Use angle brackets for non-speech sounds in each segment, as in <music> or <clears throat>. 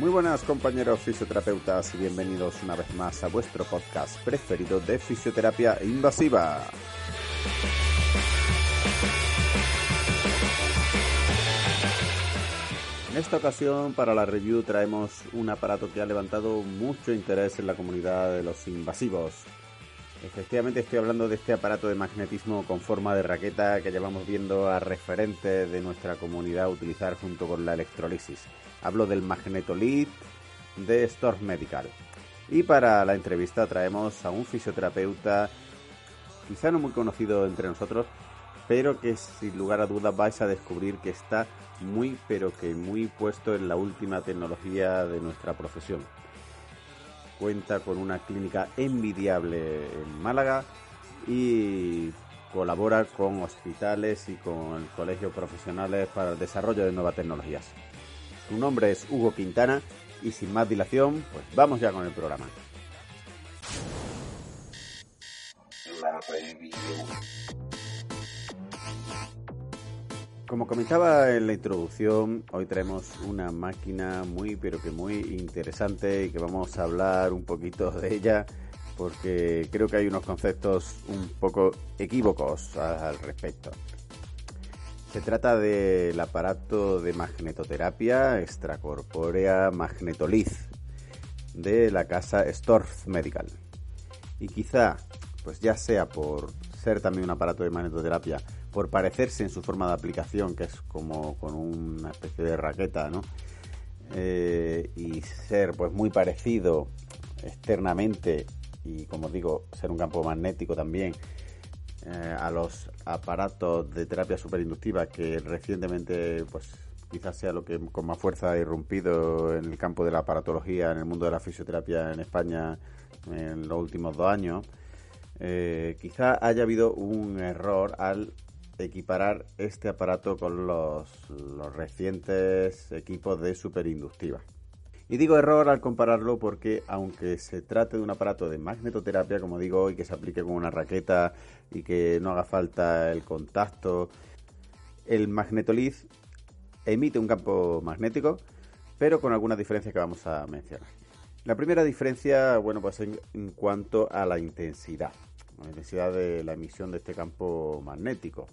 Muy buenas compañeros fisioterapeutas y bienvenidos una vez más a vuestro podcast preferido de fisioterapia invasiva. En esta ocasión para la review traemos un aparato que ha levantado mucho interés en la comunidad de los invasivos. Efectivamente estoy hablando de este aparato de magnetismo con forma de raqueta que llevamos viendo a referentes de nuestra comunidad utilizar junto con la electrolisis. Hablo del Magnetolith de Storm Medical. Y para la entrevista traemos a un fisioterapeuta, quizá no muy conocido entre nosotros, pero que sin lugar a dudas vais a descubrir que está muy, pero que muy puesto en la última tecnología de nuestra profesión. Cuenta con una clínica envidiable en Málaga y colabora con hospitales y con colegios profesionales para el desarrollo de nuevas tecnologías. Su nombre es Hugo Quintana y sin más dilación, pues vamos ya con el programa. Como comentaba en la introducción, hoy traemos una máquina muy pero que muy interesante y que vamos a hablar un poquito de ella porque creo que hay unos conceptos un poco equívocos al respecto. Se trata del aparato de magnetoterapia extracorpórea Magnetoliz de la casa Storz Medical. Y quizá, pues ya sea por ser también un aparato de magnetoterapia, por parecerse en su forma de aplicación, que es como con una especie de raqueta, ¿no? Eh, y ser pues muy parecido externamente y como digo, ser un campo magnético también eh, a los aparatos de terapia superinductiva que recientemente pues quizás sea lo que con más fuerza ha irrumpido en el campo de la aparatología, en el mundo de la fisioterapia en España en los últimos dos años, eh, quizá haya habido un error al equiparar este aparato con los, recientes equipos de superinductiva. Y digo error al compararlo porque aunque se trate de un aparato de magnetoterapia, como digo, y que se aplique con una raqueta y que no haga falta el contacto, el magnetoliz emite un campo magnético, pero con algunas diferencias que vamos a mencionar. La primera diferencia, bueno, pues en cuanto a la intensidad, la intensidad de la emisión de este campo magnético.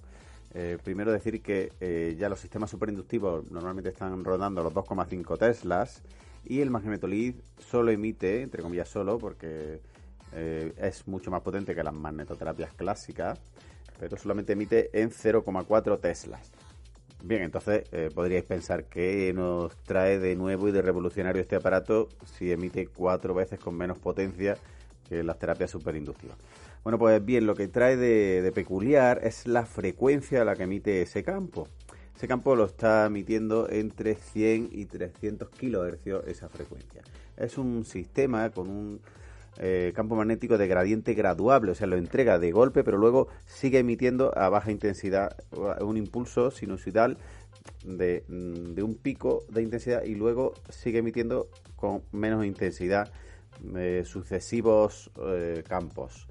Eh, primero decir que eh, ya los sistemas superinductivos normalmente están rodando los 2,5 teslas y el magnetolith solo emite, entre comillas solo, porque eh, es mucho más potente que las magnetoterapias clásicas, pero solamente emite en 0,4 teslas. Bien, entonces podríais pensar que nos trae de nuevo y de revolucionario este aparato si emite cuatro veces con menos potencia que las terapias superinductivas. Bueno, pues bien, lo que trae de, peculiar es la frecuencia a la que emite ese campo. Ese campo lo está emitiendo entre 100 y 300 kHz esa frecuencia. Es un sistema con un eh, campo magnético de gradiente graduable, o sea, lo entrega de golpe, pero luego sigue emitiendo a baja intensidad un impulso sinusoidal de, de un pico de intensidad y luego sigue emitiendo con menos intensidad eh, sucesivos eh, campos.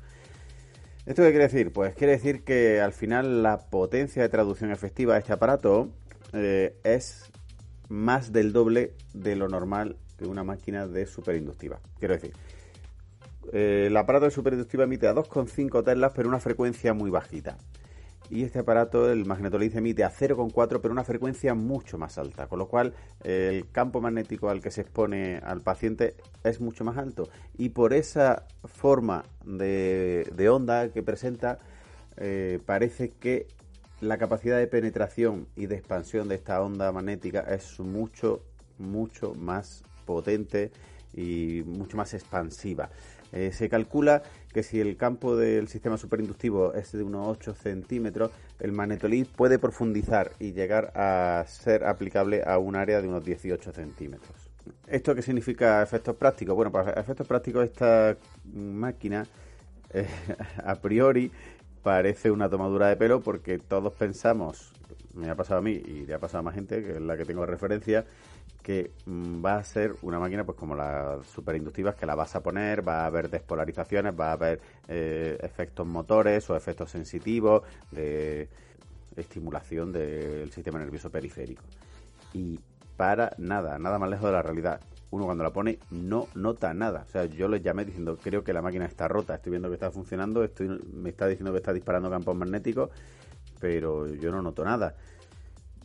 ¿Esto qué quiere decir? Pues quiere decir que al final la potencia de traducción efectiva de este aparato eh, es más del doble de lo normal que una máquina de superinductiva. Quiero decir, eh, el aparato de superinductiva emite a 2,5 teslas pero una frecuencia muy bajita y este aparato, el magnetoliz, emite a 0,4 pero una frecuencia mucho más alta, con lo cual el campo magnético al que se expone al paciente es mucho más alto y por esa forma de, onda que presenta eh, parece que la capacidad de penetración y de expansión de esta onda magnética es mucho, mucho más potente y mucho más expansiva. Eh, se calcula que si el campo del sistema superinductivo es de unos 8 centímetros, el magnetolid puede profundizar y llegar a ser aplicable a un área de unos 18 centímetros. ¿Esto qué significa efectos prácticos? Bueno, para efectos prácticos esta máquina eh, <laughs> a priori parece una tomadura de pelo porque todos pensamos, me ha pasado a mí y le ha pasado a más gente, que es la que tengo de referencia, que mm, va a ser una máquina pues como las superinductivas que la vas a poner, va a haber despolarizaciones, va a haber eh, efectos motores o efectos sensitivos de estimulación del sistema nervioso periférico. Y para nada, nada más lejos de la realidad. Uno cuando la pone no nota nada. O sea, yo le llamé diciendo, creo que la máquina está rota, estoy viendo que está funcionando, estoy, me está diciendo que está disparando campos magnéticos, pero yo no noto nada.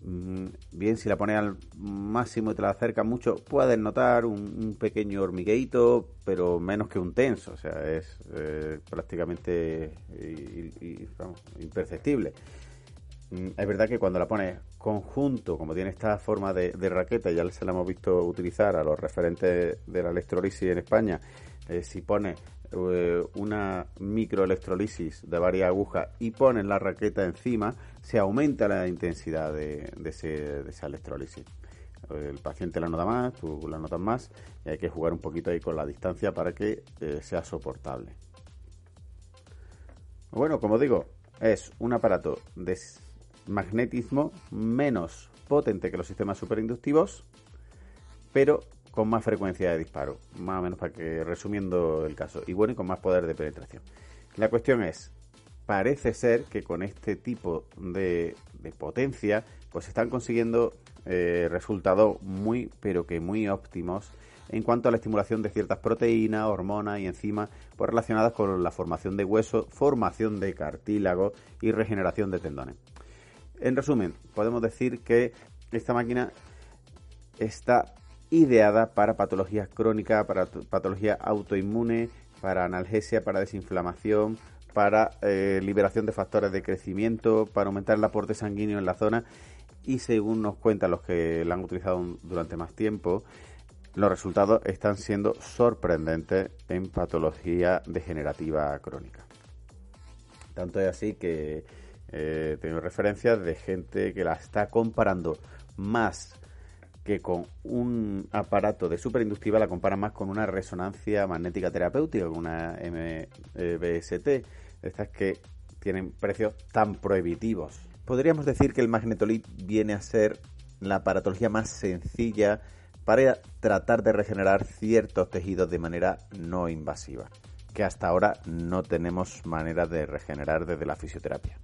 Mm, bien, si la pones al máximo y te la acercas mucho, puedes notar un, pequeño hormigueito, pero menos que un tenso, o sea, es eh, prácticamente imperceptible. Mm, es verdad que cuando la pones conjunto, como tiene esta forma de, raqueta, ya se la hemos visto utilizar a los referentes de la electrolisis en España, eh, si pones eh, una microelectrolisis de varias agujas y ponen la raqueta encima, se aumenta la intensidad de, esa electrólisis. El paciente la nota más, tú la notas más, y hay que jugar un poquito ahí con la distancia para que eh, sea soportable. Bueno, como digo, es un aparato de magnetismo menos potente que los sistemas superinductivos, pero con más frecuencia de disparo, más o menos para que resumiendo el caso, y bueno, y con más poder de penetración. La cuestión es, parece ser que con este tipo de, potencia, pues están consiguiendo eh, resultados muy, pero que muy óptimos en cuanto a la estimulación de ciertas proteínas, hormonas y enzimas pues relacionadas con la formación de hueso, formación de cartílago y regeneración de tendones. En resumen, podemos decir que esta máquina está ideada para patologías crónicas, para patología autoinmune, para analgesia, para desinflamación, para eh, liberación de factores de crecimiento, para aumentar el aporte sanguíneo en la zona y según nos cuentan los que la han utilizado durante más tiempo, los resultados están siendo sorprendentes en patología degenerativa crónica. Tanto es así que eh, tengo referencias de gente que la está comparando más que con un aparato de superinductiva la compara más con una resonancia magnética terapéutica, con una MBST, estas que tienen precios tan prohibitivos. Podríamos decir que el magnetolid viene a ser la aparatología más sencilla para tratar de regenerar ciertos tejidos de manera no invasiva, que hasta ahora no tenemos manera de regenerar desde la fisioterapia.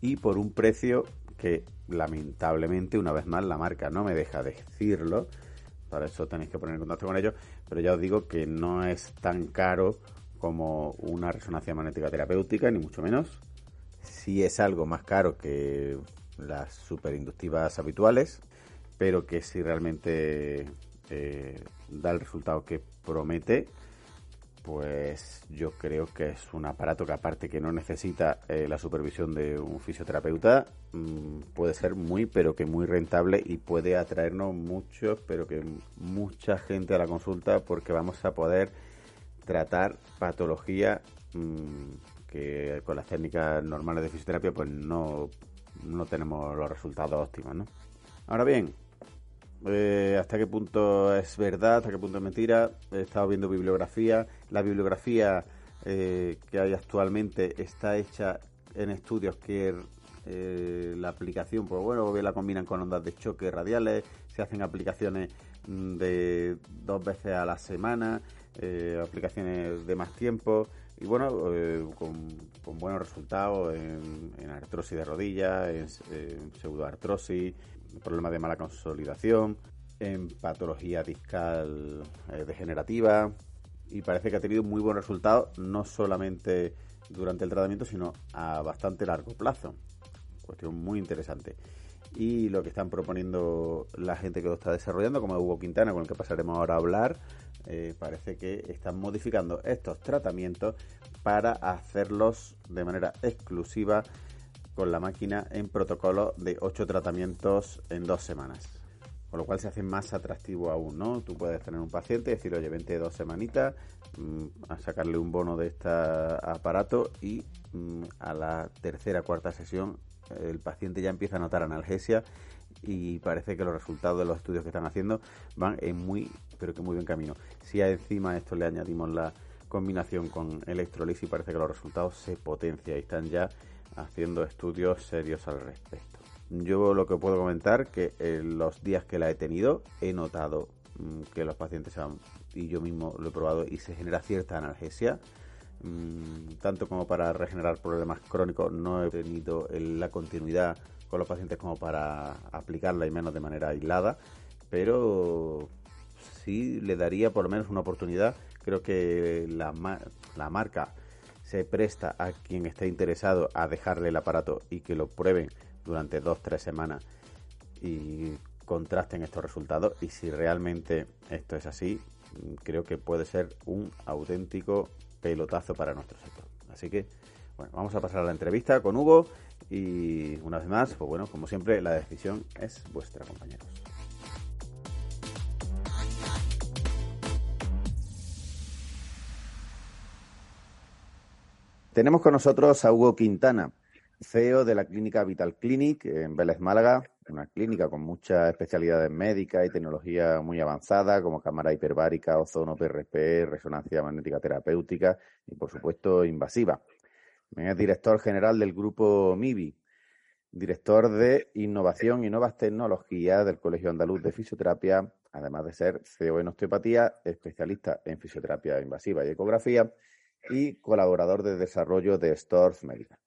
Y por un precio que lamentablemente, una vez más, la marca no me deja decirlo. Para eso tenéis que poner en contacto con ellos. Pero ya os digo que no es tan caro como una resonancia magnética terapéutica, ni mucho menos. Sí es algo más caro que las superinductivas habituales, pero que si realmente eh, da el resultado que promete, pues yo creo que es un aparato que aparte que no necesita eh, la supervisión de un fisioterapeuta, mm, puede ser muy pero que muy rentable y puede atraernos mucho, pero que mucha gente a la consulta porque vamos a poder tratar patología mm, que con las técnicas normales de fisioterapia pues no, no tenemos los resultados óptimos, ¿no? Ahora bien, eh, hasta qué punto es verdad, hasta qué punto es mentira. He estado viendo bibliografía. La bibliografía eh, que hay actualmente está hecha en estudios que eh, la aplicación, pues bueno, la combinan con ondas de choque radiales, se hacen aplicaciones mm, de dos veces a la semana, aplicaciones de más tiempo y bueno, con, buenos resultados en, artrosis de rodillas, en, pseudoartrosis, problemas de mala consolidación, en patología discal eh, degenerativa y parece que ha tenido muy buen resultado no solamente durante el tratamiento sino a bastante largo plazo. Cuestión muy interesante. Y lo que están proponiendo la gente que lo está desarrollando, como Hugo Quintana, con el que pasaremos ahora a hablar, eh, parece que están modificando estos tratamientos para hacerlos de manera exclusiva con la máquina en protocolo de 8 tratamientos en dos semanas. Con lo cual se hace más atractivo aún, ¿no? Tú puedes tener un paciente y decir, oye, vente dos semanitas mm, a sacarle un bono de este aparato y mm, a la tercera, cuarta sesión el paciente ya empieza a notar analgesia y parece que los resultados de los estudios que están haciendo van en muy, pero que muy buen camino. Si encima a esto le añadimos la combinación con electrolisis, parece que los resultados se potencian y están ya haciendo estudios serios al respecto. Yo lo que puedo comentar que en los días que la he tenido he notado mm, que los pacientes y yo mismo lo he probado y se genera cierta analgesia. Mm, tanto como para regenerar problemas crónicos no he tenido la continuidad con los pacientes como para aplicarla y menos de manera aislada, pero sí le daría por lo menos una oportunidad. Creo que la marca se presta a quien esté interesado a dejarle el aparato y que lo prueben durante dos, tres semanas y contrasten estos resultados y si realmente esto es así, creo que puede ser un auténtico pelotazo para nuestro sector. Así que, bueno, vamos a pasar a la entrevista con Hugo y una vez más, pues bueno, como siempre, la decisión es vuestra, compañeros. Tenemos con nosotros a Hugo Quintana, CEO de la clínica Vital Clinic en Vélez, Málaga, una clínica con muchas especialidades médicas y tecnología muy avanzada como cámara hiperbárica, ozono, PRP, resonancia magnética terapéutica y, por supuesto, invasiva. Es director general del grupo MIBI, director de innovación y nuevas tecnologías del Colegio Andaluz de Fisioterapia, además de ser CEO en osteopatía, especialista en fisioterapia invasiva y ecografía y colaborador de desarrollo de Storz Medical.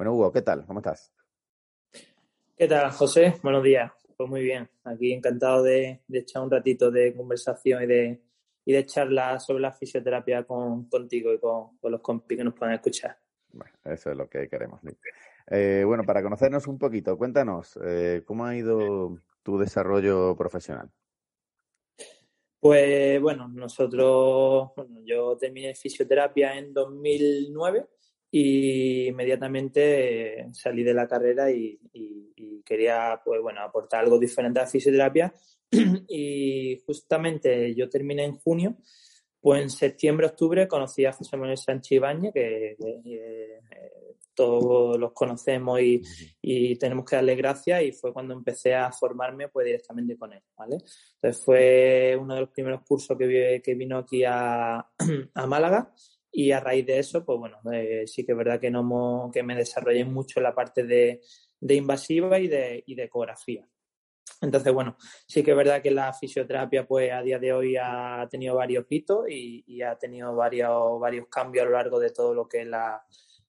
Bueno, Hugo, ¿qué tal? ¿Cómo estás? ¿Qué tal, José? Buenos días. Pues muy bien. Aquí encantado de, echar un ratito de conversación y de, y de charla sobre la fisioterapia con, contigo y con, los compis que nos puedan escuchar. Bueno, eso es lo que queremos. Eh, bueno, para conocernos un poquito, cuéntanos, eh, ¿cómo ha ido tu desarrollo profesional? Pues bueno, nosotros, bueno, yo terminé fisioterapia en 2009 y inmediatamente salí de la carrera y, quería pues bueno aportar algo diferente a la fisioterapia. <clears throat> Y justamente yo terminé en junio pues en septiembre octubre conocí a José Manuel Sánchez Ibañez que, eh, todos los conocemos y, tenemos que darle gracias. Y fue cuando empecé a formarme pues directamente con él vale entonces fue uno de los primeros cursos que, que vino aquí a, <clears throat> a Málaga y a raíz de eso, pues bueno, eh, sí que es verdad que, no que me desarrollé mucho la parte de, invasiva y de, y de ecografía. Entonces, bueno, sí que es verdad que la fisioterapia, pues a día de hoy ha tenido varios hitos y, ha tenido varios, varios cambios a lo largo de todo lo que es la,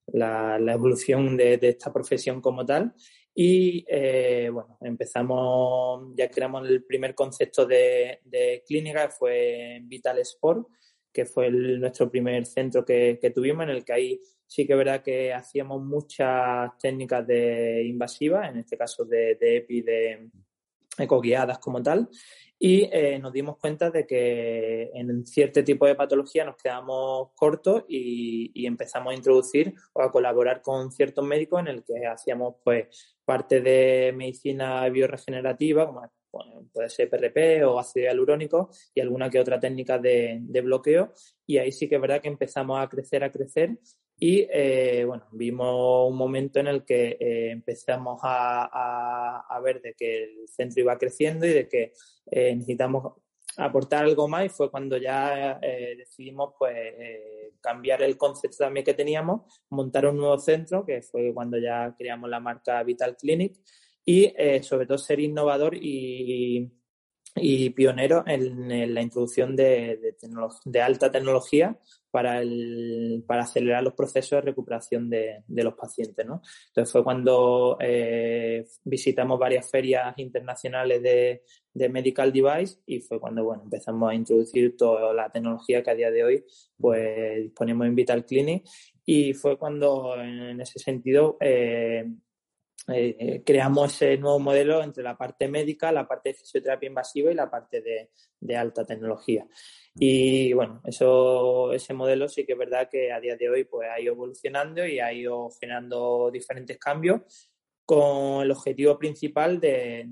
la, evolución de, esta profesión como tal. Y eh, bueno, empezamos, ya creamos el primer concepto de, de clínica, que fue Vital Sport, que fue nuestro primer centro que, tuvimos, en el que ahí sí que es verdad que hacíamos muchas técnicas de invasivas, en este caso de, de EPI, de ecoguiadas como tal, y eh, nos dimos cuenta de que en cierto tipo de patología nos quedamos cortos y, empezamos a introducir o a colaborar con ciertos médicos en el que hacíamos pues parte de medicina bioregenerativa, puede ser PRP o ácido hialurónico y alguna que otra técnica de, bloqueo. Y ahí sí que es verdad que empezamos a crecer, a crecer. Y eh, bueno, vimos un momento en el que eh, empezamos a, a, ver de que el centro iba creciendo y de que eh, necesitamos aportar algo más y fue cuando ya decidimos pues cambiar el concepto también que teníamos, montar un nuevo centro, que fue cuando ya creamos la marca Vital Clinic y eh, sobre todo ser innovador y, y pionero en, la introducción de, de, alta tecnología para, el, para acelerar los procesos de recuperación de, de los pacientes. ¿no? Entonces fue cuando eh, visitamos varias ferias internacionales de, de, medical device y fue cuando bueno, empezamos a introducir toda la tecnología que a día de hoy pues, disponemos en Vital Clinic y fue cuando en ese sentido eh, eh, eh, creamos ese nuevo modelo entre la parte médica, la parte de fisioterapia invasiva y la parte de, alta tecnología. Y bueno, eso, ese modelo sí que es verdad que a día de hoy pues, ha ido evolucionando y ha ido generando diferentes cambios con el objetivo principal de,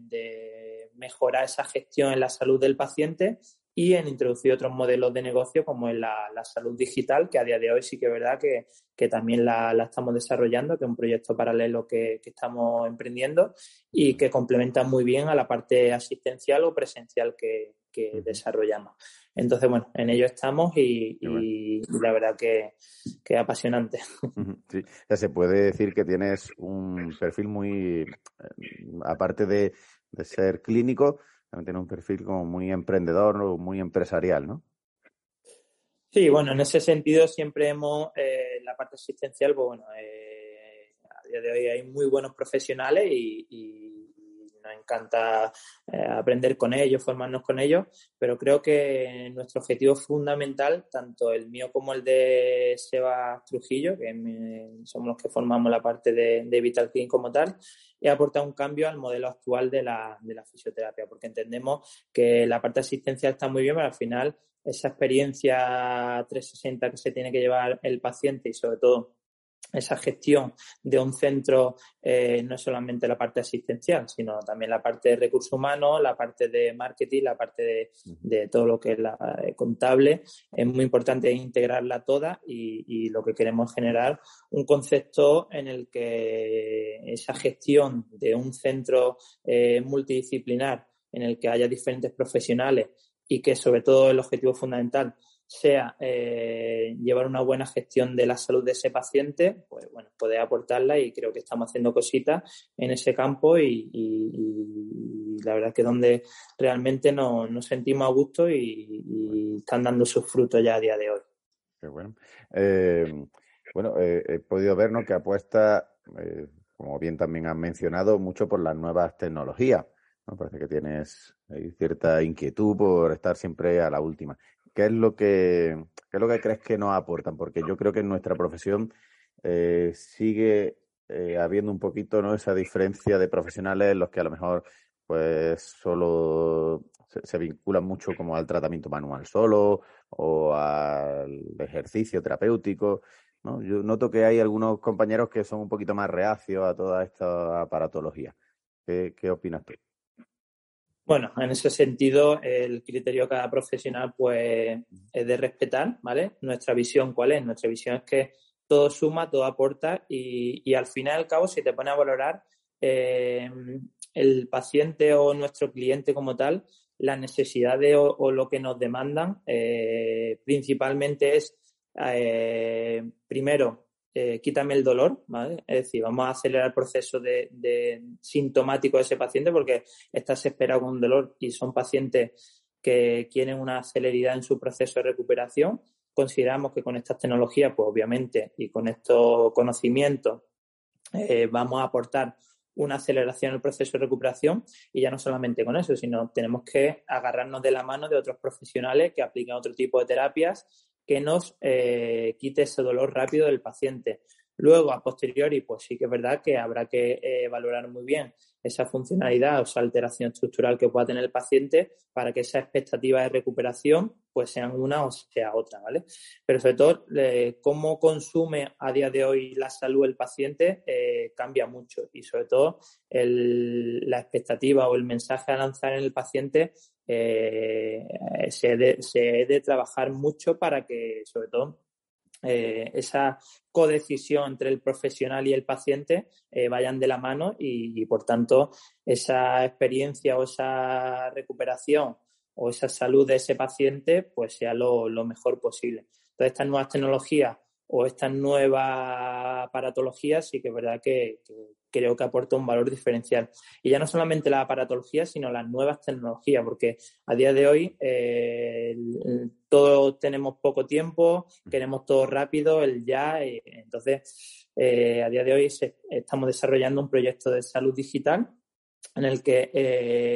mejorar esa gestión en la salud del paciente y en introducir otros modelos de negocio como en la, salud digital, que a día de hoy sí que es verdad que, también la, estamos desarrollando, que es un proyecto paralelo que, estamos emprendiendo y que complementa muy bien a la parte asistencial o presencial que, desarrollamos. Entonces, bueno, en ello estamos y, la verdad que, que, es apasionante. <laughs> Sí, se puede decir que tienes un perfil muy, eh, aparte de, de ser clínico, también tiene un perfil como muy emprendedor o muy empresarial, ¿no? Sí, bueno, en ese sentido siempre hemos, eh, la parte asistencial, pues bueno, eh, a día de hoy hay muy buenos profesionales y, nos encanta eh, aprender con ellos, formarnos con ellos, pero creo que nuestro objetivo fundamental, tanto el mío como el de Seba Trujillo, que somos los que formamos la parte de, Vital Clean como tal, y aportar un cambio al modelo actual de la, de la fisioterapia, porque entendemos que la parte asistencial está muy bien, pero al final esa experiencia 360 que se tiene que llevar el paciente y sobre todo esa gestión de un centro eh, no es solamente la parte asistencial, sino también la parte de recursos humanos, la parte de marketing, la parte de, todo lo que es la eh, contable. Es muy importante integrarla toda y, lo que queremos generar un concepto en el que esa gestión de un centro eh, multidisciplinar en el que haya diferentes profesionales y que sobre todo el objetivo fundamental sea eh, llevar una buena gestión de la salud de ese paciente, pues bueno, poder aportarla y creo que estamos haciendo cositas en ese campo y, la verdad es que donde realmente nos, sentimos a gusto y, están dando sus frutos ya a día de hoy. Qué bueno. Eh, bueno, eh, he podido ver que apuesta, como bien también han mencionado, mucho por las nuevas tecnologías. ¿no? Parece que tienes cierta inquietud por estar siempre a la última. ¿Qué es lo que, qué es lo que crees que nos aportan? Porque yo creo que en nuestra profesión eh, sigue eh, habiendo un poquito ¿no? esa diferencia de profesionales en los que a lo mejor pues solo se, vinculan mucho como al tratamiento manual solo o al ejercicio terapéutico. ¿no? Yo noto que hay algunos compañeros que son un poquito más reacios a toda esta aparatología. ¿Qué, qué opinas tú? Bueno, en ese sentido, el criterio de cada profesional pues es de respetar, ¿vale? Nuestra visión, ¿cuál es? Nuestra visión es que todo suma, todo aporta y, al final y al cabo, si te pone a valorar eh, el paciente o nuestro cliente como tal, las necesidades o, lo que nos demandan, eh, principalmente es, eh, primero, eh, quítame el dolor, ¿vale? Es decir, vamos a acelerar el proceso de, sintomático de ese paciente porque estás esperado con un dolor y son pacientes que quieren una celeridad en su proceso de recuperación. Consideramos que con estas tecnologías, pues obviamente, y con estos conocimientos, eh, vamos a aportar una aceleración en el proceso de recuperación y ya no solamente con eso, sino tenemos que agarrarnos de la mano de otros profesionales que apliquen otro tipo de terapias que nos eh, quite ese dolor rápido del paciente. Luego, a posteriori, pues sí que es verdad que habrá que eh, valorar muy bien esa funcionalidad o esa alteración estructural que pueda tener el paciente para que esa expectativa de recuperación pues sean una o sea otra, ¿vale? Pero sobre todo, cómo consume a día de hoy la salud el paciente eh, cambia mucho y sobre todo la expectativa o el mensaje a lanzar en el paciente eh, se, se de trabajar mucho para que sobre todo eh, esa codecisión entre el profesional y el paciente eh, vayan de la mano y, por tanto esa experiencia o esa recuperación o esa salud de ese paciente pues sea lo, mejor posible. Entonces estas nuevas tecnologías o estas nuevas aparatologías sí que es verdad que, creo que aporta un valor diferencial. Y ya no solamente la aparatología, sino las nuevas tecnologías, porque a día de hoy eh, todos tenemos poco tiempo, queremos todo rápido, el ya. Eh, entonces, eh, a día de hoy estamos desarrollando un proyecto de salud digital en el que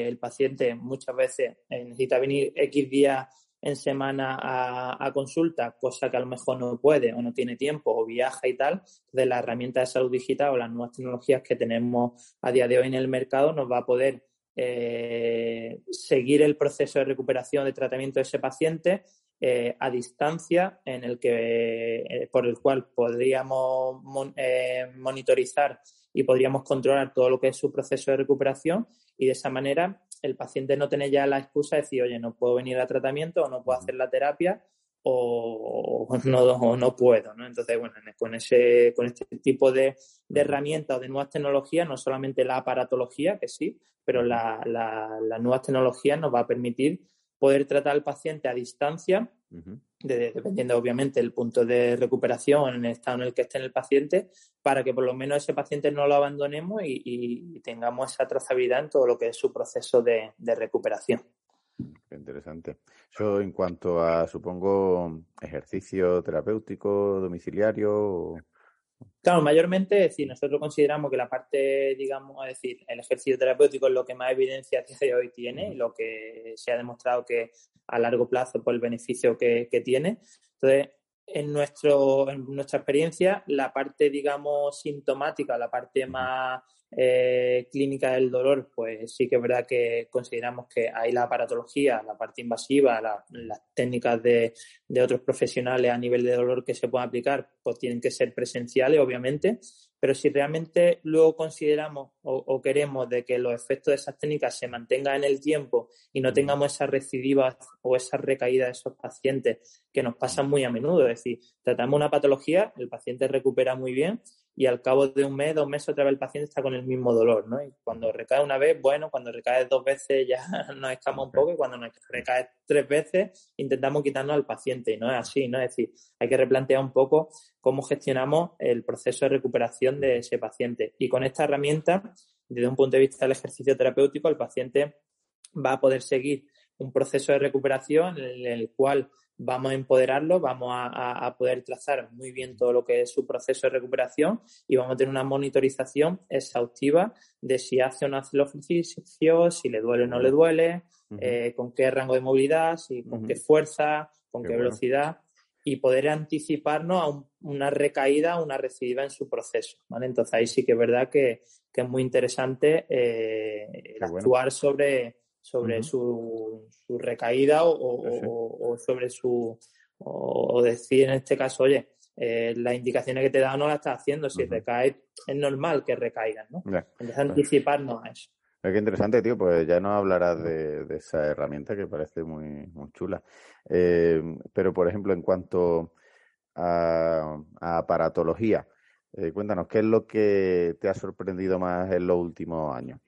el paciente muchas veces necesita venir X días en semana a, consulta, cosa que a lo mejor no puede o no tiene tiempo o viaja y tal, de la herramienta de salud digital o las nuevas tecnologías que tenemos a día de hoy en el mercado nos va a poder eh, seguir el proceso de recuperación de tratamiento de ese paciente eh, a distancia en el que eh, por el cual podríamos monitorizar y podríamos controlar todo lo que es su proceso de recuperación y de esa manera el paciente no tiene ya la excusa de decir, oye, no puedo venir a tratamiento o no puedo hacer la terapia o, no, no puedo, ¿no? Entonces, bueno, con, ese, con este tipo de, herramientas o de nuevas tecnologías, no solamente la aparatología, que sí, pero las nuevas tecnologías nos va a permitir poder tratar al paciente a distancia, dependiendo obviamente del punto de recuperación en el estado en el que esté el paciente, para que por lo menos ese paciente no lo abandonemos y, tengamos esa trazabilidad en todo lo que es su proceso de recuperación interesante. Eso en cuanto a, supongo, ejercicio terapéutico, domiciliario. Claro, mayormente, es decir, nosotros consideramos que la parte, digamos, es decir, el ejercicio terapéutico es lo que más evidencia de hoy tiene y lo que se ha demostrado que a largo plazo por el beneficio que, que tiene. Entonces, en, nuestro, en nuestra experiencia, la parte, digamos, sintomática, la parte más eh, clínica del dolor, pues sí que es verdad que consideramos que hay la aparatología, la parte invasiva, las técnicas de, de, otros profesionales a nivel de dolor que se pueden aplicar, pues tienen que ser presenciales, obviamente. Pero si realmente luego consideramos o, queremos de que los efectos de esas técnicas se mantengan en el tiempo y no tengamos esas recidivas o esas recaídas de esos pacientes que nos pasan muy a menudo, es decir, tratamos una patología, el paciente recupera muy bien, y al cabo de un mes, dos meses, otra vez el paciente está con el mismo dolor, ¿no? Y cuando recae una vez, bueno, cuando recae dos veces ya <laughs> nos escama un poco y cuando nos recae tres veces intentamos quitarnos al paciente y no es así, ¿no? Es decir, hay que replantear un poco cómo gestionamos el proceso de recuperación de ese paciente. Y con esta herramienta, desde un punto de vista del ejercicio terapéutico, el paciente va a poder seguir un proceso de recuperación en el cual vamos a empoderarlo, vamos a, poder trazar muy bien todo lo que es su proceso de recuperación y vamos a tener una monitorización exhaustiva de si hace o no hace el ejercicio, si le duele o no le duele, eh, con qué rango de movilidad, si, con qué fuerza, con qué, velocidad y poder anticiparnos a una recaída, una recidiva en su proceso. Entonces ahí sí que es verdad que, es muy interesante eh, actuar sobre sobre su, su, recaída o, sobre su o, decir en este caso, oye, eh, las indicaciones que te da no las estás haciendo, si recae es normal que recaigan, ¿no? Entonces anticiparnos a eso. Qué interesante, tío, pues ya no hablarás de, esa herramienta que parece muy, muy chula. Eh, pero, por ejemplo, en cuanto a, a aparatología, eh, cuéntanos, ¿qué es lo que te ha sorprendido más en los últimos años?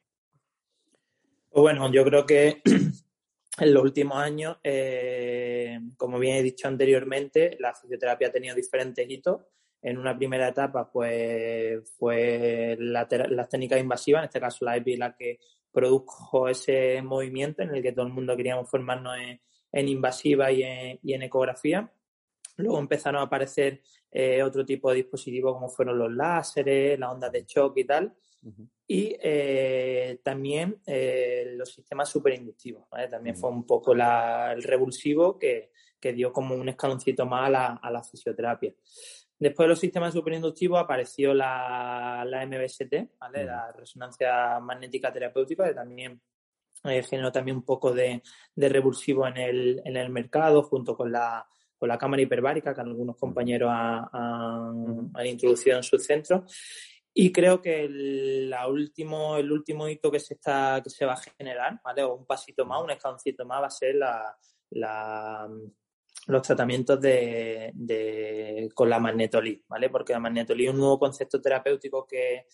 Pues bueno, yo creo que <clears throat> en los últimos años, eh, como bien he dicho anteriormente, la fisioterapia ha tenido diferentes hitos. En una primera etapa, pues fue la las técnicas invasivas, en este caso la EPI, la que produjo ese movimiento en el que todo el mundo queríamos formarnos en, invasiva y en, ecografía. Luego empezaron a aparecer eh, otro tipo de dispositivos como fueron los láseres, las ondas de choque y tal y eh, también eh, los sistemas superinductivos. También fue un poco el revulsivo que, dio como un escaloncito más a la, fisioterapia. Después de los sistemas superinductivos apareció la, la MBST, la resonancia magnética terapéutica, que también eh, generó también un poco de, revulsivo en el, en el mercado, junto con la, con la cámara hiperbárica que algunos compañeros han, han introducido en sus centros. Y creo que el, último, el último hito que se está, que se va a generar, ¿vale? O un pasito más, un escaloncito más, va a ser la, los tratamientos de, de, con la magnetolí, ¿vale? Porque la magnetolí es un nuevo concepto terapéutico que,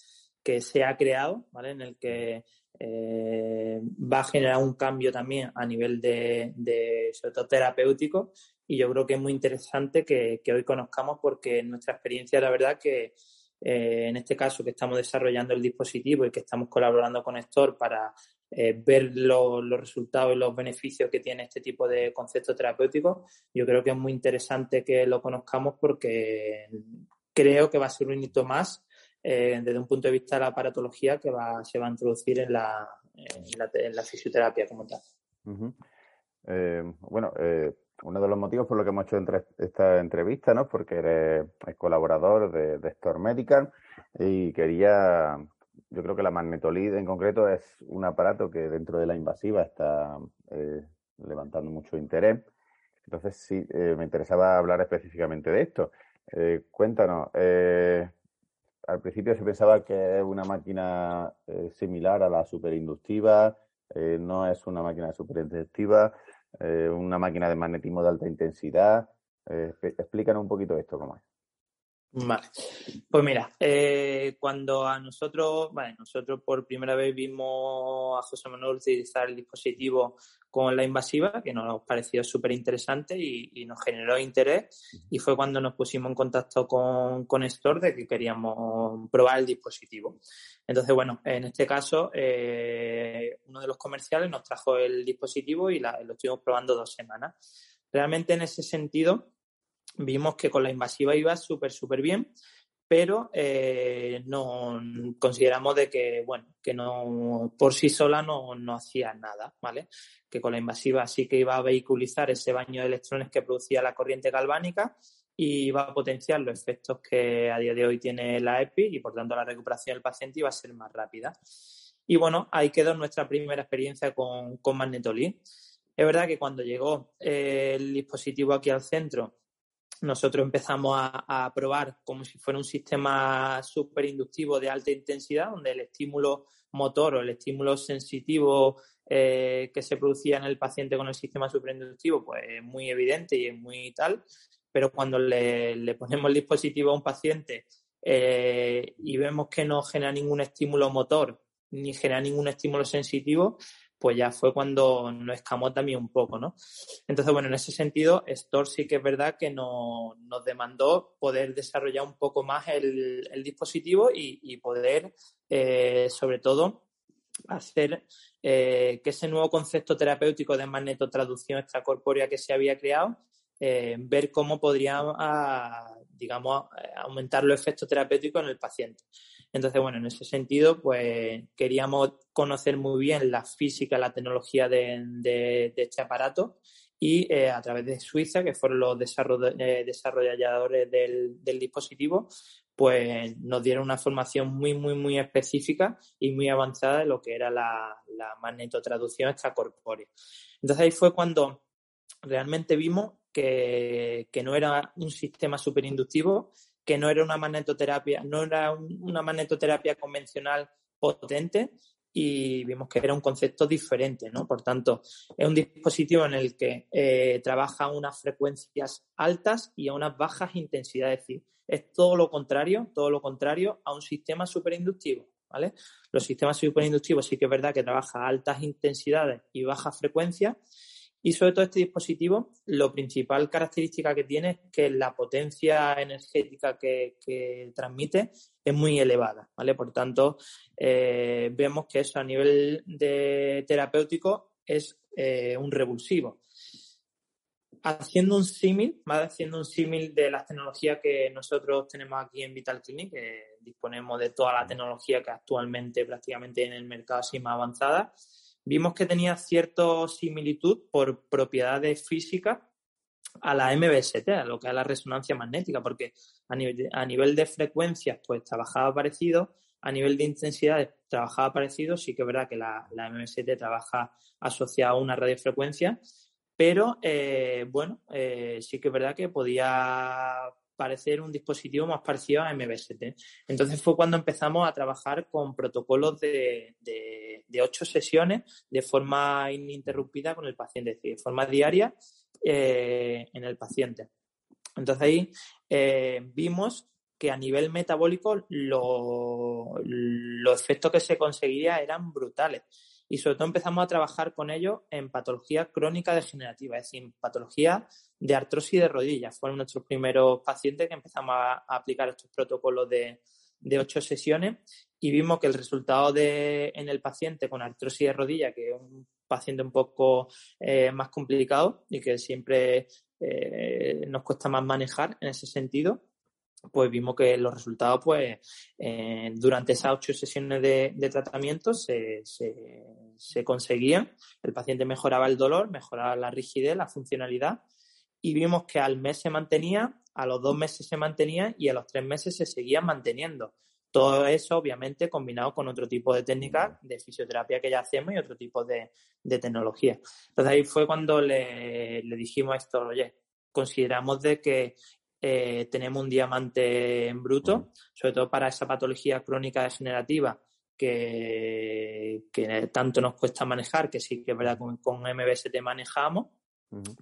que se ha creado, ¿vale? En el que eh, va a generar un cambio también a nivel de, de, sobre terapéutico y yo creo que es muy interesante que, que hoy conozcamos porque en nuestra experiencia la verdad que eh, en este caso que estamos desarrollando el dispositivo y que estamos colaborando con Estor para eh, ver los resultados y los beneficios que tiene este tipo de concepto terapéutico, yo creo que es muy interesante que lo conozcamos porque creo que va a ser un hito más eh, desde un punto de vista de la aparatología que va, se va a introducir en la, fisioterapia como tal. bueno, uno de los motivos por los que hemos hecho esta entrevista, ¿no? Porque eres colaborador de, de Store Medical y quería, yo creo que la magnetolid en concreto es un aparato que dentro de la invasiva está eh, levantando mucho interés. Entonces sí, eh, me interesaba hablar específicamente de esto. Eh, cuéntanos, al principio se pensaba que es una máquina similar a la superinductiva, no es una máquina súper intensiva, eh, una máquina de magnetismo de alta intensidad. Eh, explícanos un poquito esto, cómo es. Vale, pues mira, eh, cuando a nosotros, vale, nosotros por primera vez vimos a José Manuel utilizar el dispositivo con la invasiva, que nos pareció súper interesante y, nos generó interés, y fue cuando nos pusimos en contacto con, con Store de que queríamos probar el dispositivo. Entonces, bueno, en este caso, eh, uno de los comerciales nos trajo el dispositivo y lo estuvimos probando dos semanas. Realmente en ese sentido, vimos que con la invasiva iba súper, súper bien, pero eh, no consideramos de que, bueno, que no por sí sola no, no hacía nada, ¿vale? Que con la invasiva sí que iba a vehiculizar ese baño de electrones que producía la corriente galvánica y iba a potenciar los efectos que a día de hoy tiene la EPI y por tanto la recuperación del paciente iba a ser más rápida. Y bueno, ahí quedó nuestra primera experiencia con, con Magnetolin. Es verdad que cuando llegó eh, el dispositivo aquí al centro nosotros empezamos a, probar como si fuera un sistema superinductivo de alta intensidad, donde el estímulo motor o el estímulo sensitivo eh, que se producía en el paciente con el sistema superinductivo, pues es muy evidente y es muy tal, pero cuando le, ponemos el dispositivo a un paciente eh, y vemos que no genera ningún estímulo motor ni genera ningún estímulo sensitivo, pues ya fue cuando nos escamó también un poco, ¿no? Entonces, bueno, en ese sentido, Store sí que es verdad que nos demandó poder desarrollar un poco más el, dispositivo y, poder, eh, sobre todo, hacer eh, que ese nuevo concepto terapéutico de magnetotraducción extracorpórea que se había creado, eh, ver cómo podría, ah, digamos, aumentar los efectos terapéuticos en el paciente. Entonces, bueno, en ese sentido, pues queríamos conocer muy bien la física, la tecnología de, este aparato y eh, a través de Suiza, que fueron los eh, desarrolladores del, dispositivo, pues nos dieron una formación muy, muy, muy específica y muy avanzada de lo que era la, magnetotraducción extracorpórea. Entonces ahí fue cuando realmente vimos que, que no era un sistema superinductivo, que no era una magnetoterapia, no era una magnetoterapia convencional potente y vimos que era un concepto diferente, ¿no? Por tanto, es un dispositivo en el que eh, trabaja unas frecuencias altas y a unas bajas intensidades, es decir, es todo lo contrario, todo lo contrario a un sistema superinductivo, ¿vale? Los sistemas superinductivos sí que es verdad que trabaja a altas intensidades y bajas frecuencias y sobre todo este dispositivo, lo principal característica que tiene es que la potencia energética que, transmite es muy elevada, ¿vale? Por tanto, eh, vemos que eso a nivel terapéutico es eh, un revulsivo. Haciendo un símil, haciendo un símil de las tecnologías que nosotros tenemos aquí en Vital Clinic, que disponemos de toda la tecnología que actualmente prácticamente en el mercado así más avanzada, vimos que tenía cierta similitud por propiedades físicas a la MBST, a lo que es la resonancia magnética, porque a nivel de, frecuencias pues trabajaba parecido, a nivel de intensidad trabajaba parecido, sí que es verdad que la, la MBST trabaja asociada a una radiofrecuencia, pero eh, bueno, eh, sí que es verdad que podía parecer un dispositivo más parecido a MBST. Entonces fue cuando empezamos a trabajar con protocolos de, ocho sesiones de forma ininterrumpida con el paciente, es decir, de forma diaria eh, en el paciente. Entonces ahí eh, vimos que a nivel metabólico los efectos que se conseguía eran brutales y sobre todo empezamos a trabajar con ellos en patología crónica degenerativa, es decir, patología de artrosis de rodillas. Fueron nuestros primeros pacientes que empezamos a, aplicar estos protocolos de, ocho sesiones y vimos que el resultado de, en el paciente con artrosis de rodilla, que es un paciente un poco eh, más complicado y que siempre eh, nos cuesta más manejar en ese sentido, pues vimos que los resultados, pues, eh, durante esas ocho sesiones de, tratamiento se, se, conseguían. El paciente mejoraba el dolor, mejoraba la rigidez, la funcionalidad, y vimos que al mes se mantenía, a los dos meses se mantenía y a los tres meses se seguía manteniendo. Todo eso, obviamente, combinado con otro tipo de técnicas de fisioterapia que ya hacemos y otro tipo de, tecnología. Entonces ahí fue cuando le, le dijimos esto, oye, consideramos de que eh, tenemos un diamante en bruto, sobre todo para esa patología crónica degenerativa que, tanto nos cuesta manejar, que sí que es verdad con, con MBST manejamos,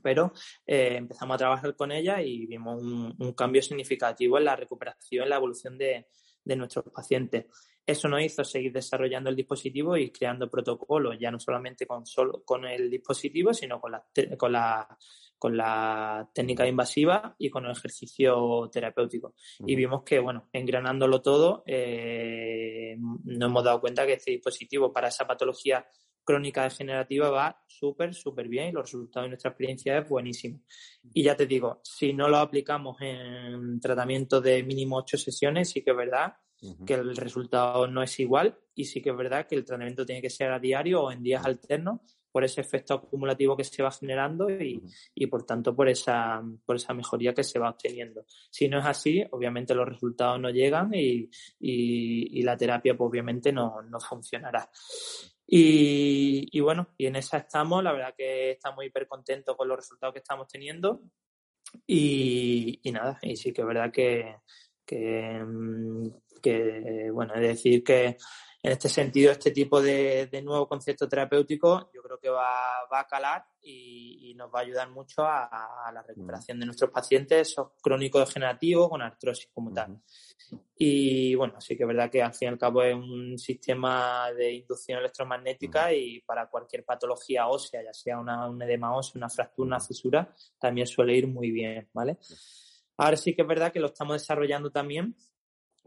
pero eh, empezamos a trabajar con ella y vimos un, cambio significativo en la recuperación, en la evolución de, nuestros pacientes. Eso nos hizo seguir desarrollando el dispositivo y creando protocolos, ya no solamente con, solo, con el dispositivo, sino con la, con la, con la técnica invasiva y con el ejercicio terapéutico. Y vimos que, bueno, engranándolo todo, eh, nos hemos dado cuenta que este dispositivo para esa patología crónica degenerativa va súper, súper bien y los resultados de nuestra experiencia es buenísimo. Y ya te digo, si no lo aplicamos en tratamiento de mínimo ocho sesiones, sí que es verdad que el resultado no es igual y sí que es verdad que el tratamiento tiene que ser a diario o en días alternos por ese efecto acumulativo que se va generando y, y, por tanto por esa, por esa mejoría que se va obteniendo. Si no es así, obviamente los resultados no llegan y, y, y la terapia pues, obviamente no, no funcionará. Y, bueno, y en esa estamos, la verdad que estamos hiper contentos con los resultados que estamos teniendo. Y, nada, y sí que es verdad que, que, que, bueno, es decir que en este sentido, este tipo de, nuevo concepto terapéutico yo creo que va, a calar y, nos va a ayudar mucho a, la recuperación de nuestros pacientes crónicos degenerativos con artrosis como tal. Y bueno, sí que es verdad que al fin y al cabo es un sistema de inducción electromagnética y para cualquier patología ósea, ya sea una, un edema óseo, una fractura, una fisura, también suele ir muy bien, ¿vale? Ahora sí que es verdad que lo estamos desarrollando también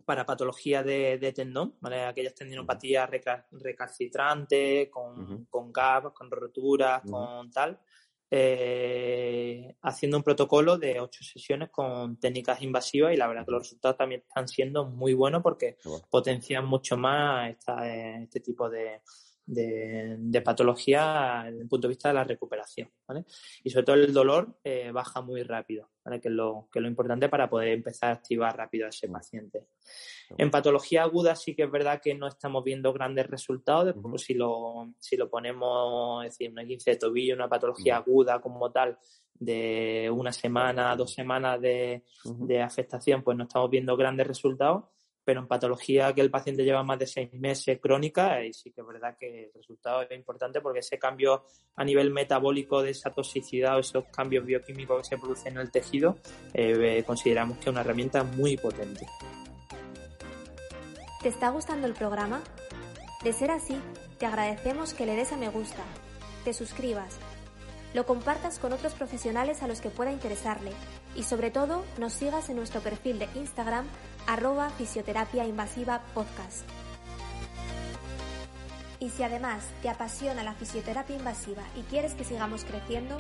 para patología de, tendón, ¿vale? aquellas tendinopatías recalcitrantes, con, con GAP, con roturas, con tal, eh, haciendo un protocolo de ocho sesiones con técnicas invasivas y la verdad que los resultados también están siendo muy buenos porque potencian mucho más este tipo de, de, patología desde el punto de vista de la recuperación, ¿vale? Y sobre todo el dolor eh, baja muy rápido, ¿vale? Que es, lo, que lo importante para poder empezar a activar rápido a ese paciente. En patología aguda sí que es verdad que no estamos viendo grandes resultados, después si, lo, si lo ponemos, es decir, una 15 de tobillo, una patología aguda como tal, de una semana, dos semanas de, de afectación, pues no estamos viendo grandes resultados pero en patología que el paciente lleva más de seis meses crónica, y sí que es verdad que el resultado es importante porque ese cambio a nivel metabólico de esa toxicidad o esos cambios bioquímicos que se producen en el tejido, eh, consideramos que es una herramienta muy potente. ¿Te está gustando el programa? De ser así, te agradecemos que le des a me gusta, te suscribas, lo compartas con otros profesionales a los que pueda interesarle y sobre todo nos sigas en nuestro perfil de Instagram arroba fisioterapia invasiva podcast. Y si además te apasiona la fisioterapia invasiva y quieres que sigamos creciendo,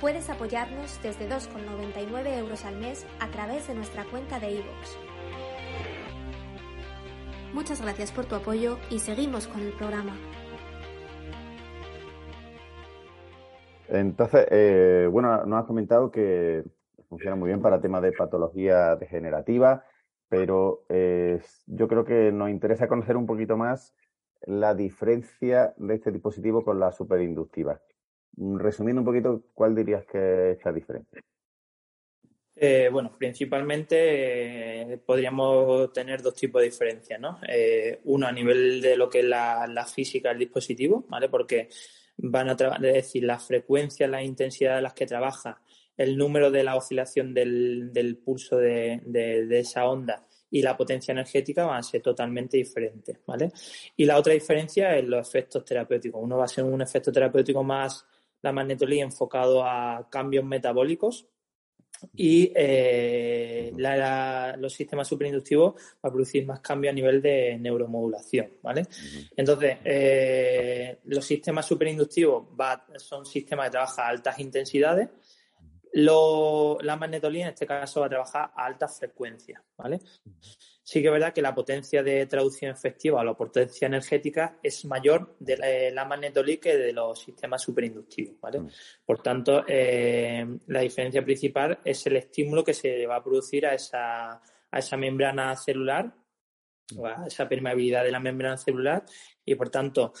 puedes apoyarnos desde 2,99 euros al mes a través de nuestra cuenta de iVoox. Muchas gracias por tu apoyo y seguimos con el programa. Entonces, eh, bueno, nos has comentado que funciona muy bien para temas de patología degenerativa pero eh, yo creo que nos interesa conocer un poquito más la diferencia de este dispositivo con la superinductiva. Resumiendo un poquito, ¿cuál dirías que es la diferencia? Eh, bueno, principalmente eh, podríamos tener dos tipos de diferencias, ¿no? uno a nivel de lo que es la, física del dispositivo, ¿vale? Porque van a es decir, la frecuencia, la intensidad de las que trabaja el número de la oscilación del, pulso de, esa onda y la potencia energética van a ser totalmente diferentes, ¿vale? Y la otra diferencia es los efectos terapéuticos. Uno va a ser un efecto terapéutico más la magnetolía enfocado a cambios metabólicos y eh, los sistemas superinductivos va a producir más cambios a nivel de neuromodulación, ¿vale? Entonces, eh, los sistemas superinductivos son sistemas que trabajan a altas intensidades lo, la magnetolía en este caso va a trabajar a alta frecuencia, ¿vale? Sí que es verdad que la potencia de traducción efectiva o la potencia energética es mayor de la, magnetolía que de los sistemas superinductivos, ¿vale? Mm. Por tanto, eh, la diferencia principal es el estímulo que se va a producir a esa, a esa membrana celular, a esa permeabilidad de la membrana celular y por tanto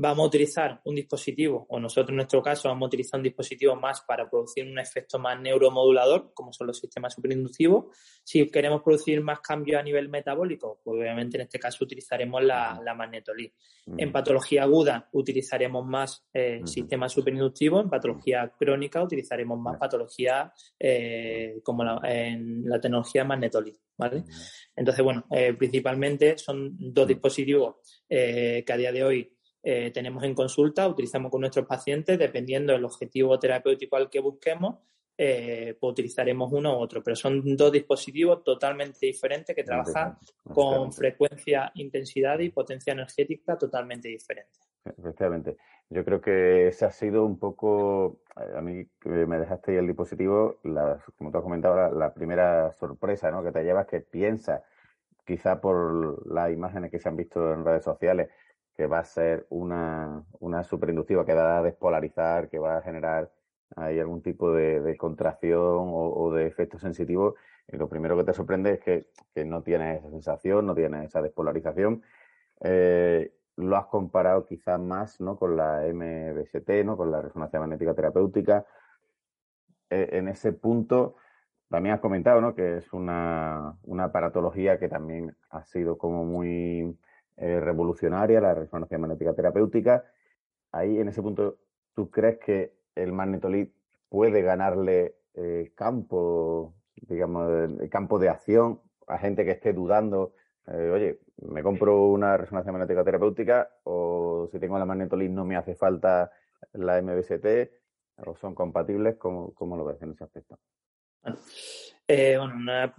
vamos a utilizar un dispositivo, o nosotros en nuestro caso vamos a utilizar un dispositivo más para producir un efecto más neuromodulador, como son los sistemas superinductivos. Si queremos producir más cambios a nivel metabólico, pues obviamente en este caso utilizaremos la, la magnetolí. En patología aguda utilizaremos más eh, sistemas superinductivos, en patología crónica utilizaremos más patología eh, como la, en la tecnología magnetolí. ¿vale? Entonces, bueno, eh, principalmente son dos dispositivos que a día de hoy eh, tenemos en consulta, utilizamos con nuestros pacientes, dependiendo del objetivo terapéutico al que busquemos, eh, pues utilizaremos uno u otro, pero son dos dispositivos totalmente diferentes que trabajan con frecuencia, intensidad y potencia energética totalmente diferentes. Efectivamente. Yo creo que ese ha sido un poco, eh, a mí que me dejaste ahí el dispositivo, como te has comentado, la, la, primera sorpresa ¿no? que te llevas, que piensas, quizá por las imágenes que se han visto en redes sociales, que va a ser una, una superinductiva que va a despolarizar, que va a generar ahí algún tipo de, contracción o, de efecto sensitivo, y lo primero que te sorprende es que, no tienes esa sensación, no tienes esa despolarización. Eh, lo has comparado quizás más ¿no? con la MBST, ¿no? con la resonancia magnética terapéutica. Eh, en ese punto, también has comentado ¿no? que es una, una aparatología que también ha sido como muy eh, revolucionaria, la resonancia magnética terapéutica. Ahí, en ese punto, ¿tú crees que el magnetolit puede ganarle eh, campo, digamos, el campo de acción a gente que esté dudando? Eh, oye, ¿me compro una resonancia magnética terapéutica o si tengo la magnetolit no me hace falta la MBST? ¿O son compatibles? ¿Cómo, cómo lo ves en ese aspecto?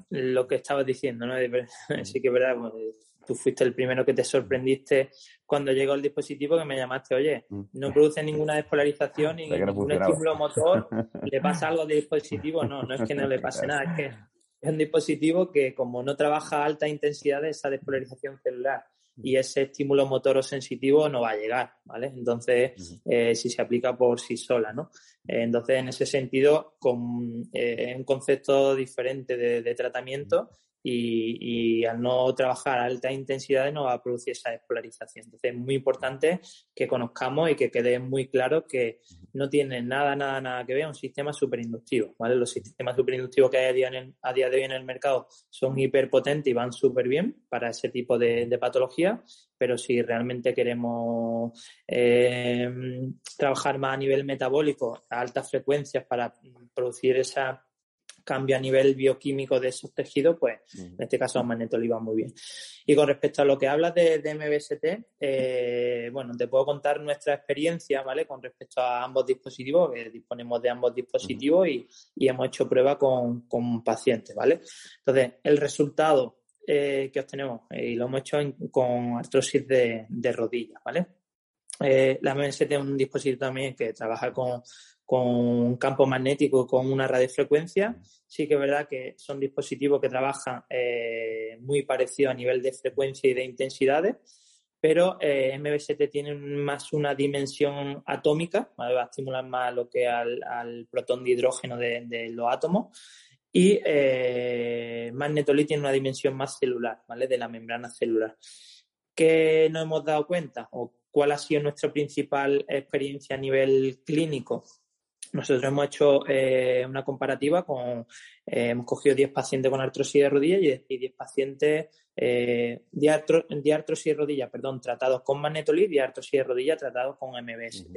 Lo que estabas diciendo, ¿no? <laughs> Sí que es verdad, tú fuiste el primero que te sorprendiste cuando llegó el dispositivo que me llamaste, oye, mm. no produce ninguna despolarización <laughs> y ningún estímulo motor, ¿le pasa algo al dispositivo? No, no es que no le pase nada, es que es un dispositivo que como no trabaja a alta intensidad de esa despolarización celular y ese estímulo motor o sensitivo no va a llegar, ¿vale? Entonces, eh, si se aplica por sí sola, ¿no? Eh, entonces, en ese sentido, con eh, un concepto diferente de tratamiento y, al no trabajar a alta intensidad no va a producir esa despolarización. Entonces es muy importante que conozcamos y que quede muy claro que no tiene nada, nada, nada que ver un sistema superinductivo. ¿vale? Los sistemas superinductivos que hay a día, de hoy en el mercado son hiperpotentes y van súper bien para ese tipo de, patología, pero si realmente queremos eh, trabajar más a nivel metabólico a altas frecuencias para producir esa cambio a nivel bioquímico de esos tejidos, pues en este caso Magnetol iba muy bien. Y con respecto a lo que hablas de, MBST, eh, bueno, te puedo contar nuestra experiencia, ¿vale? Con respecto a ambos dispositivos, que disponemos de ambos dispositivos y, hemos hecho prueba con, pacientes, ¿vale? Entonces, el resultado eh, que obtenemos, eh, y lo hemos hecho con artrosis de, de rodilla, ¿vale? la MBST es un dispositivo también que trabaja con, con un campo magnético con una radiofrecuencia. Sí que es verdad que son dispositivos que trabajan eh, muy parecido a nivel de frecuencia y de intensidades, pero eh, MBST tiene más una dimensión atómica, va a estimular más lo que al, al protón de hidrógeno de, los átomos. Y eh, Magnetolit tiene una dimensión más celular, ¿vale? De la membrana celular. ¿Qué no hemos dado cuenta? ¿O cuál ha sido nuestra principal experiencia a nivel clínico? Nosotros hemos hecho eh, una comparativa con, eh, hemos cogido 10 pacientes con artrosis de rodilla y 10 pacientes eh, de, artrosis de rodilla, perdón, tratados con magnetolid y artrosis de rodilla tratados con MBST.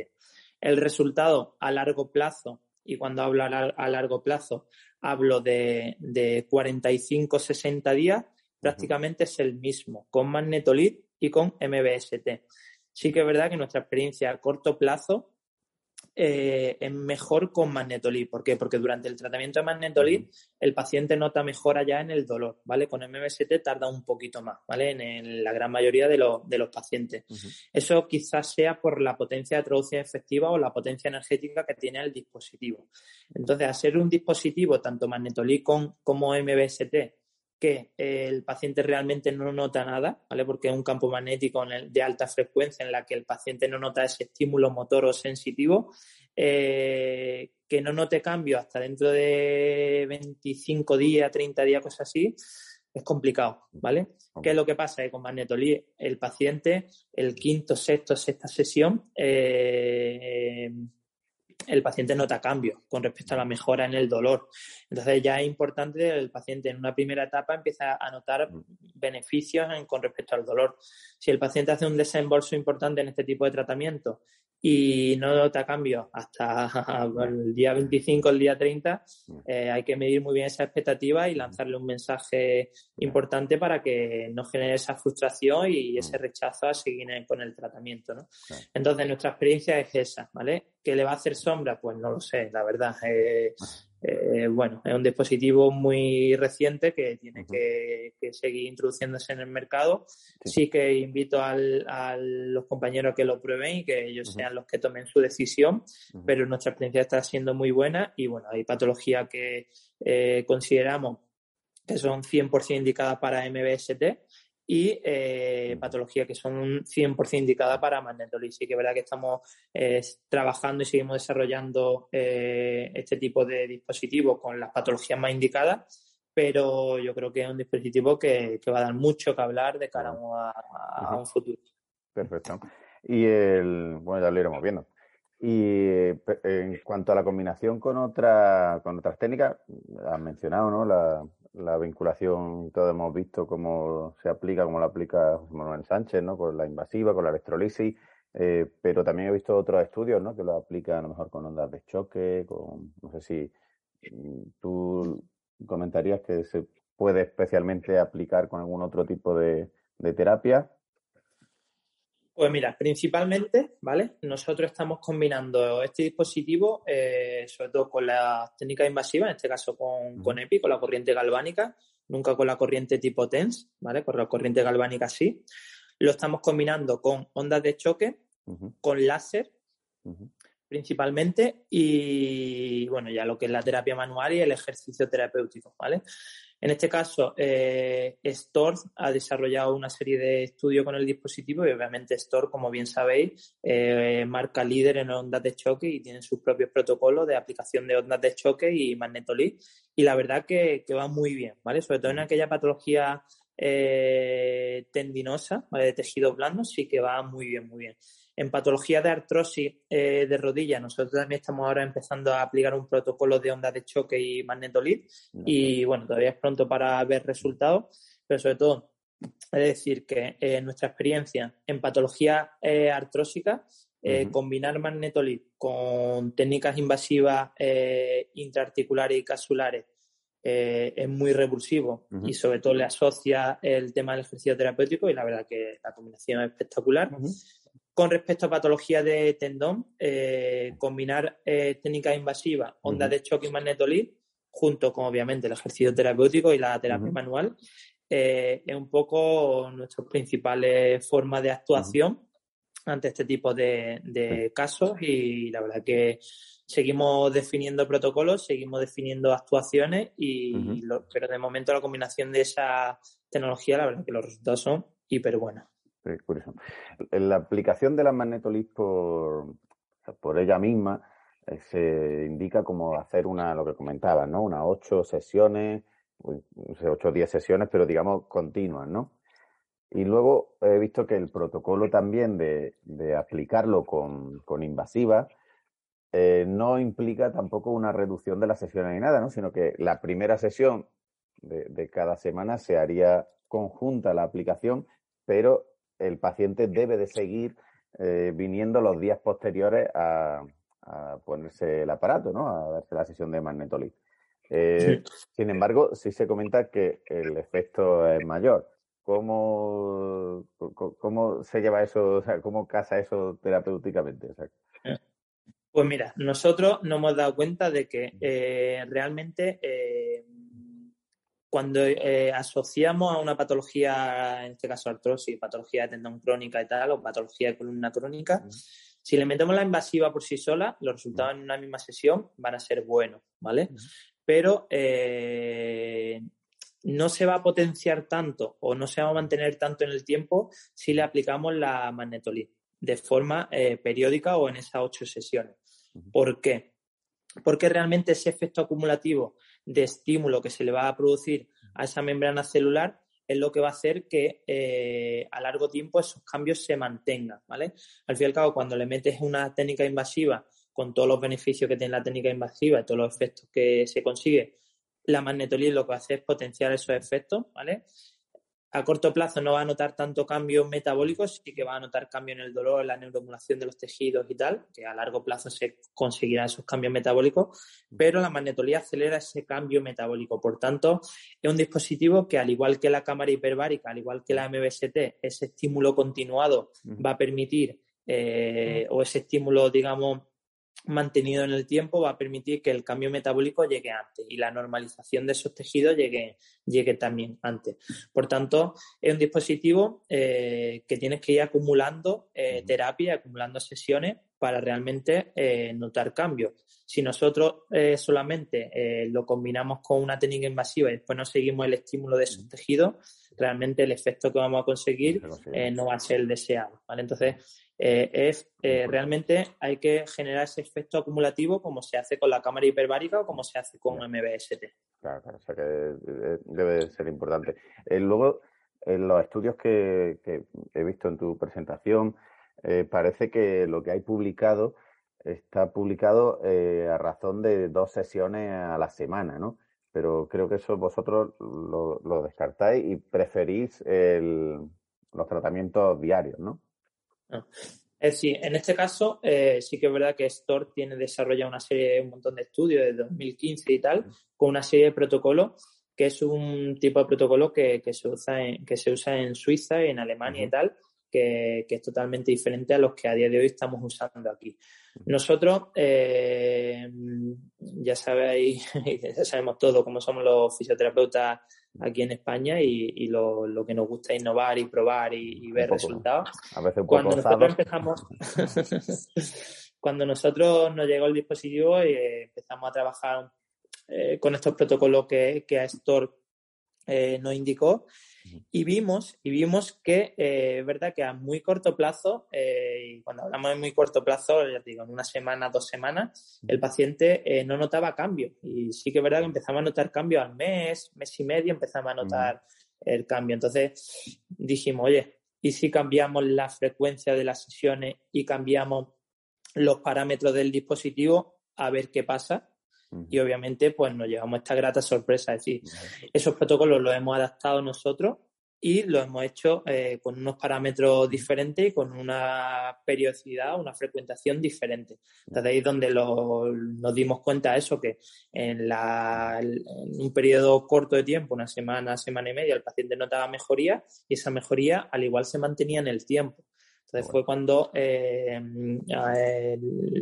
El resultado a largo plazo, y cuando hablo a, largo plazo, hablo de, de 45-60 días, prácticamente es el mismo, con magnetolid y con MBST. Sí que es verdad que nuestra experiencia a corto plazo eh, es mejor con magnetolid. ¿Por qué? Porque durante el tratamiento de magnetolid el paciente nota mejora ya en el dolor, ¿vale? Con MBST tarda un poquito más, ¿vale? En, la gran mayoría de, los pacientes. Eso quizás sea por la potencia de traducción efectiva o la potencia energética que tiene el dispositivo. Entonces, hacer un dispositivo, tanto magnetolid como MBST, que el paciente realmente no nota nada, ¿vale? Porque es un campo magnético de alta frecuencia en la que el paciente no nota ese estímulo motor o sensitivo, eh, que no note cambio hasta dentro de 25 días, 30 días, cosas así, es complicado, ¿vale? ¿Qué es lo que pasa? Con magnetolí el paciente, el quinto, sexto, sexta sesión, eh, el paciente nota cambios con respecto a la mejora en el dolor. Entonces ya es importante que el paciente en una primera etapa empieza a notar beneficios con respecto al dolor. Si el paciente hace un desembolso importante en este tipo de tratamiento y no nota cambios hasta <laughs> el día 25, el día 30, eh, hay que medir muy bien esa expectativa y lanzarle un mensaje importante para que no genere esa frustración y ese rechazo a seguir con el tratamiento. ¿no? Entonces, nuestra experiencia es esa, ¿vale? ¿Que le va a hacer sombra? Pues no lo sé, la verdad. Eh, eh, bueno, es un dispositivo muy reciente que tiene que, seguir introduciéndose en el mercado. Sí, que invito a los compañeros que lo prueben y que ellos sean los que tomen su decisión, pero nuestra experiencia está siendo muy buena y bueno, hay patologías que eh, consideramos que son 100% indicadas para MBST y eh, patologías que son 100% indicadas para magnetolís. Sí que es verdad que estamos eh, trabajando y seguimos desarrollando eh, este tipo de dispositivos con las patologías más indicadas, pero yo creo que es un dispositivo que, va a dar mucho que hablar de cara a, un futuro. Perfecto. Y el, bueno, ya lo iremos viendo. Y en cuanto a la combinación con, otra, con otras técnicas, has mencionado ¿no? la, la vinculación, todos hemos visto cómo se aplica, cómo la aplica José Manuel Sánchez, ¿no? Con la invasiva, con la electrolisis, eh, pero también he visto otros estudios, ¿no? Que lo aplican a lo mejor con ondas de choque, con, no sé si mm, tú comentarías que se puede especialmente aplicar con algún otro tipo de, terapia. Pues mira, principalmente, ¿vale? Nosotros estamos combinando este dispositivo, eh, sobre todo con las técnicas invasivas, en este caso con, con EPI, con la corriente galvánica, nunca con la corriente tipo TENS, ¿vale? Con la corriente galvánica sí. Lo estamos combinando con ondas de choque, con láser, principalmente, y bueno, ya lo que es la terapia manual y el ejercicio terapéutico, ¿vale? En este caso, eh, Store ha desarrollado una serie de estudios con el dispositivo y obviamente Store, como bien sabéis, eh, marca líder en ondas de choque y tiene sus propios protocolos de aplicación de ondas de choque y magnetolí. Y la verdad que, va muy bien, ¿vale? Sobre todo en aquella patología eh, tendinosa, de tejido blando, sí que va muy bien, muy bien. En patología de artrosis eh, de rodilla, nosotros también estamos ahora empezando a aplicar un protocolo de ondas de choque y magnetolid y bueno, todavía es pronto para ver resultados, pero sobre todo es decir que eh, nuestra experiencia en patología eh, artrósica, combinar magnetolid con técnicas invasivas intraarticulares y casulares es muy revulsivo y sobre todo le asocia el tema del ejercicio terapéutico y la verdad que la combinación es espectacular. Con respecto a patología de tendón, eh, combinar eh, técnicas invasivas, ondas de choque y magnetolid, junto con obviamente el ejercicio terapéutico y la terapia manual, eh, es un poco nuestras principales formas de actuación ante este tipo de, casos. Y la verdad que seguimos definiendo protocolos, seguimos definiendo actuaciones y pero de momento la combinación de esa tecnología, la verdad que los resultados son hiper buenos. Curioso. La aplicación de la magnetolith por, por ella misma eh, se indica como hacer una, lo que comentabas, ¿no? Unas ocho sesiones, ocho o diez sesiones, pero digamos continuas, ¿no? Y luego he visto que el protocolo también de, de aplicarlo con, con invasiva eh, no implica tampoco una reducción de las sesiones ni nada, ¿no? Sino que la primera sesión de, de cada semana se haría conjunta la aplicación, pero el paciente debe de seguir eh, viniendo los días posteriores a, ponerse el aparato, ¿no? A darse la sesión de magnetolith. Eh, sin embargo, sí se comenta que el efecto es mayor. ¿Cómo, cómo se lleva eso, o sea, cómo casa eso terapéuticamente? Pues mira, nosotros nos hemos dado cuenta de que eh, realmente cuando eh, asociamos a una patología, en este caso artrosis, patología de tendón crónica y tal, o patología de columna crónica, si le metemos la invasiva por sí sola, los resultados en una misma sesión van a ser buenos, ¿vale? Pero eh, no se va a potenciar tanto o no se va a mantener tanto en el tiempo si le aplicamos la magnetolid de forma eh, periódica o en esas ocho sesiones. ¿Por qué? Porque realmente ese efecto acumulativo de estímulo que se le va a producir a esa membrana celular es lo que va a hacer que eh, a largo tiempo esos cambios se mantengan, ¿vale? Al fin y al cabo, cuando le metes una técnica invasiva con todos los beneficios que tiene la técnica invasiva y todos los efectos que se consigue, la magnetolía lo que hace es potenciar esos efectos, ¿vale? A corto plazo no va a notar tanto cambios metabólicos, sí que va a notar cambio en el dolor, en la neuromodulación de los tejidos y tal, que a largo plazo se conseguirán esos cambios metabólicos, pero la magnetolía acelera ese cambio metabólico. Por tanto, es un dispositivo que, al igual que la cámara hiperbárica, al igual que la MBST, ese estímulo continuado va a permitir, eh, o ese estímulo, digamos, mantenido en el tiempo va a permitir que el cambio metabólico llegue antes y la normalización de esos tejidos llegue, llegue también antes. Por tanto, es un dispositivo eh, que tienes que ir acumulando eh, terapia, acumulando sesiones para realmente eh, notar cambios. Si nosotros solamente lo combinamos con una técnica invasiva y después no seguimos el estímulo de esos tejidos, realmente el efecto que vamos a conseguir no va a ser el deseado. ¿vale? Entonces, eh, es eh, realmente hay que generar ese efecto acumulativo como se hace con la cámara hiperbárica o como se hace con MBST. Claro, claro, o sea que eh, debe ser importante. luego, en los estudios que, he visto en tu presentación, parece que lo que hay publicado está publicado a razón de dos sesiones a la semana, ¿no? Pero creo que eso vosotros lo, descartáis y preferís los tratamientos diarios, ¿no? Es decir, en este caso eh, sí que es verdad que Store tiene desarrollado una serie, un montón de estudios de 2015 y tal, con una serie de protocolos que es un tipo de protocolo que, se, usa en, que se usa en Suiza y en Alemania y tal, que, es totalmente diferente a los que a día de hoy estamos usando aquí. Nosotros, eh, ya sabéis, <laughs> ya sabemos todo cómo somos los fisioterapeutas aquí en España y, lo, que nos gusta innovar y probar y, ver resultados. A veces cuando nosotros empezamos, <laughs> cuando nosotros nos llegó el dispositivo y eh, empezamos a trabajar eh, con estos protocolos que, que eh, nos indicó, y vimos, y vimos que eh, es verdad que a muy corto plazo, eh, y cuando hablamos de muy corto plazo, ya digo, en una semana, dos semanas, el paciente eh, no notaba cambio. Y sí que es verdad que empezaba a notar cambio al mes, mes y medio, empezaba a notar el cambio. Entonces dijimos, oye, ¿y si cambiamos la frecuencia de las sesiones y cambiamos los parámetros del dispositivo a ver qué pasa? Y obviamente pues nos llevamos esta grata sorpresa. Es decir, esos protocolos los hemos adaptado nosotros y lo hemos hecho eh, con unos parámetros diferentes y con una periodicidad, una frecuentación diferente. Entonces ahí es donde nos dimos cuenta de eso, que en, un periodo corto de tiempo, una semana, semana y media, el paciente notaba mejoría y esa mejoría al igual se mantenía en el tiempo. Entonces fue cuando eh,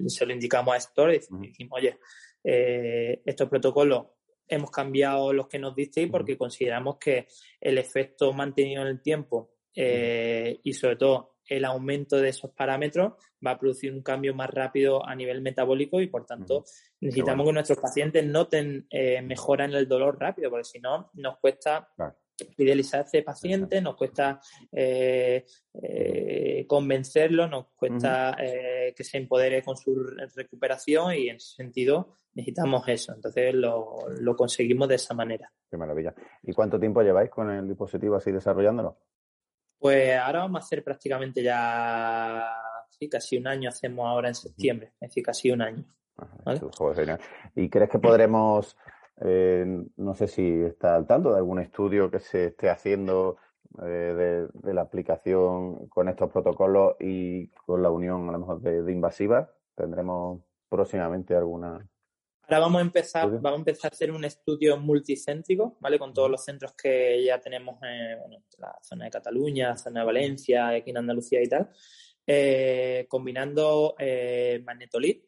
se lo indicamos a Store y dijimos, oye, eh, estos protocolos hemos cambiado los que nos disteis porque consideramos que el efecto mantenido en el tiempo eh, y sobre todo el aumento de esos parámetros va a producir un cambio más rápido a nivel metabólico y por tanto necesitamos que nuestros pacientes noten eh, mejora en el dolor rápido porque si no nos cuesta fidelizar a este paciente, nos cuesta eh, eh, convencerlo, nos cuesta eh, que se empodere con su recuperación y en ese sentido necesitamos eso. Entonces lo, conseguimos de esa manera. Qué maravilla. ¿Y cuánto tiempo lleváis con el dispositivo así desarrollándolo? Pues ahora vamos a hacer prácticamente ya sí, casi un año, hacemos ahora en septiembre, es decir, casi un año. ¿Y crees que podremos eh, no sé si está al tanto de algún estudio que se esté haciendo eh, de, la aplicación con estos protocolos y con la unión a lo mejor de, invasivas. Tendremos próximamente alguna. Ahora vamos a empezar, vamos a empezar a hacer un estudio multicéntrico, ¿vale? Con todos los centros que ya tenemos en la zona de Cataluña, la zona de Valencia, aquí en Andalucía y tal, eh, combinando eh, magnetolid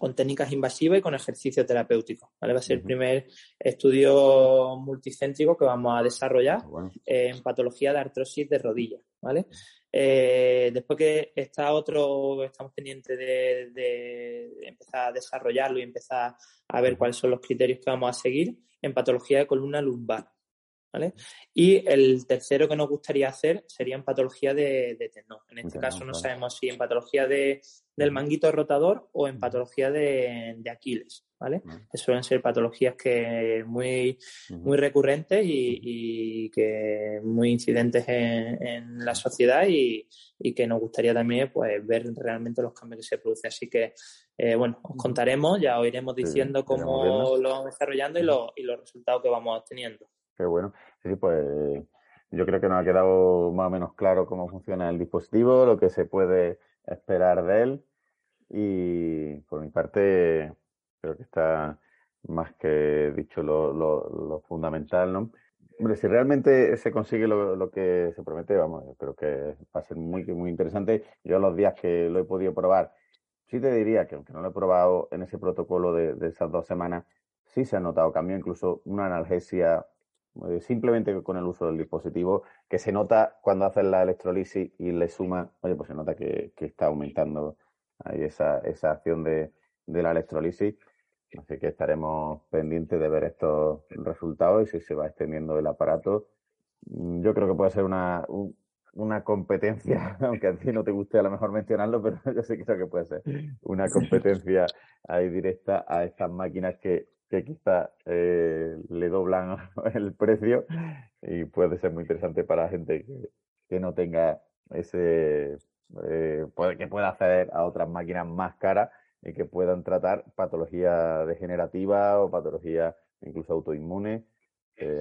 con técnicas invasivas y con ejercicio terapéutico. ¿vale? Va a ser el primer estudio multicéntrico que vamos a desarrollar ah, en patología de artrosis de rodilla. ¿vale? Eh, después que está otro, estamos pendientes de, empezar a desarrollarlo y empezar a ver cuáles son los criterios que vamos a seguir en patología de columna lumbar. ¿Vale? Y el tercero que nos gustaría hacer sería en patología de, de En este caso no sabemos si en patología de, del manguito rotador o en patología de, de Aquiles, ¿vale? Que suelen ser patologías que muy, muy recurrentes y, que muy incidentes en, la sociedad y, que nos gustaría también pues ver realmente los cambios que se producen. Así que, eh, bueno, os contaremos, ya os iremos diciendo cómo lo vamos desarrollando y, y los resultados que vamos obteniendo. Qué bueno. Sí, pues yo creo que nos ha quedado más o menos claro cómo funciona el dispositivo, lo que se puede esperar de él. Y por mi parte, creo que está más que dicho lo, lo, fundamental, ¿no? Hombre, si realmente se consigue lo, que se promete, vamos, yo creo que va a ser muy, muy interesante. Yo los días que lo he podido probar, sí te diría que aunque no lo he probado en ese protocolo de, de esas dos semanas, sí se ha notado cambio, incluso una analgesia simplemente con el uso del dispositivo, que se nota cuando haces la electrolisis y le suma, oye, pues se nota que, está aumentando ahí esa, esa acción de, la electrolisis. Así que estaremos pendientes de ver estos resultados y si se va extendiendo el aparato. Mm, yo creo que puede ser una, una competencia, <laughs> aunque a ti no te guste a lo mejor mencionarlo, pero <laughs> yo sí creo que puede ser una competencia ahí directa a estas máquinas que que quizá eh, le doblan <laughs> el precio y puede ser muy interesante para gente que, no tenga ese, eh, que pueda acceder a otras máquinas más caras y que puedan tratar patología degenerativa o patología incluso autoinmune.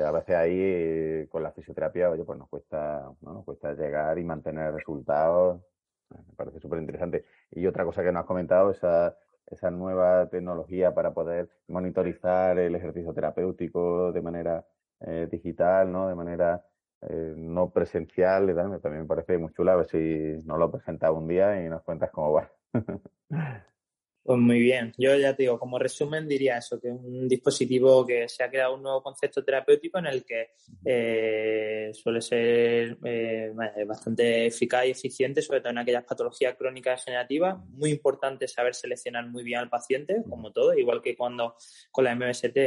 a veces ahí eh, con la fisioterapia, oye, pues nos cuesta, ¿no? nos cuesta llegar y mantener resultados. Me parece súper interesante. Y otra cosa que nos has comentado, esa esa nueva tecnología para poder monitorizar el ejercicio terapéutico de manera eh, digital, ¿no? De manera eh, no presencial, también me parece muy chula, a ver si nos lo presentas un día y nos cuentas cómo va. <laughs> Pues muy bien. Yo ya te digo, como resumen diría eso, que es un dispositivo que se ha creado un nuevo concepto terapéutico en el que eh, suele ser eh, bastante eficaz y eficiente, sobre todo en aquellas patologías crónicas degenerativas. Muy importante saber seleccionar muy bien al paciente, como todo, igual que cuando con la MST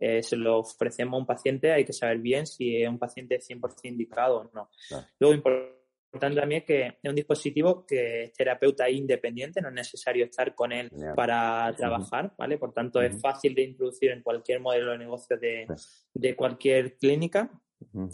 eh, se lo ofrecemos a un paciente, hay que saber bien si es un paciente 100% indicado o no. Luego, importante importante también que es un dispositivo que es terapeuta independiente, no es necesario estar con él para trabajar, ¿vale? Por tanto, es fácil de introducir en cualquier modelo de negocio de, de cualquier clínica.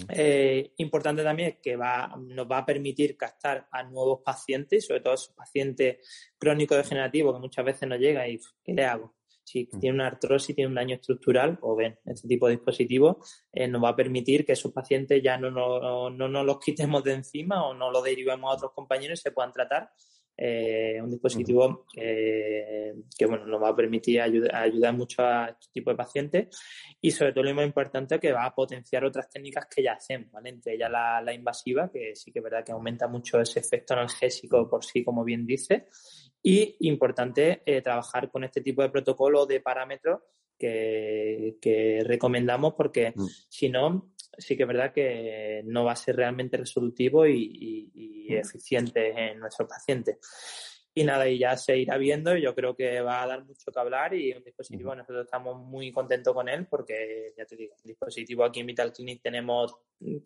Eh, importante también que va, nos va a permitir captar a nuevos pacientes, sobre todo a esos pacientes crónicos degenerativos que muchas veces no llegan y ¿qué le hago? Si tiene una artrosis, tiene un daño estructural, o ven, este tipo de dispositivos eh, nos va a permitir que esos pacientes ya no, no, no, nos los quitemos de encima o no los derivemos a otros compañeros y se puedan tratar. Eh, un dispositivo que, bueno, nos va a permitir ayudar, mucho a este tipo de pacientes y sobre todo lo más importante que va a potenciar otras técnicas que ya hacemos, ¿vale? entre ellas la, la invasiva, que sí que es verdad que aumenta mucho ese efecto analgésico por sí, como bien dice, y importante eh, trabajar con este tipo de protocolo de parámetros que, recomendamos porque mm. si no, sí que es verdad que no va a ser realmente resolutivo y, eficiente en nuestros pacientes. Y nada, y ya se irá viendo y yo creo que va a dar mucho que hablar y un dispositivo, nosotros estamos muy contentos con él porque, ya te digo, un dispositivo aquí en Vital Clinic tenemos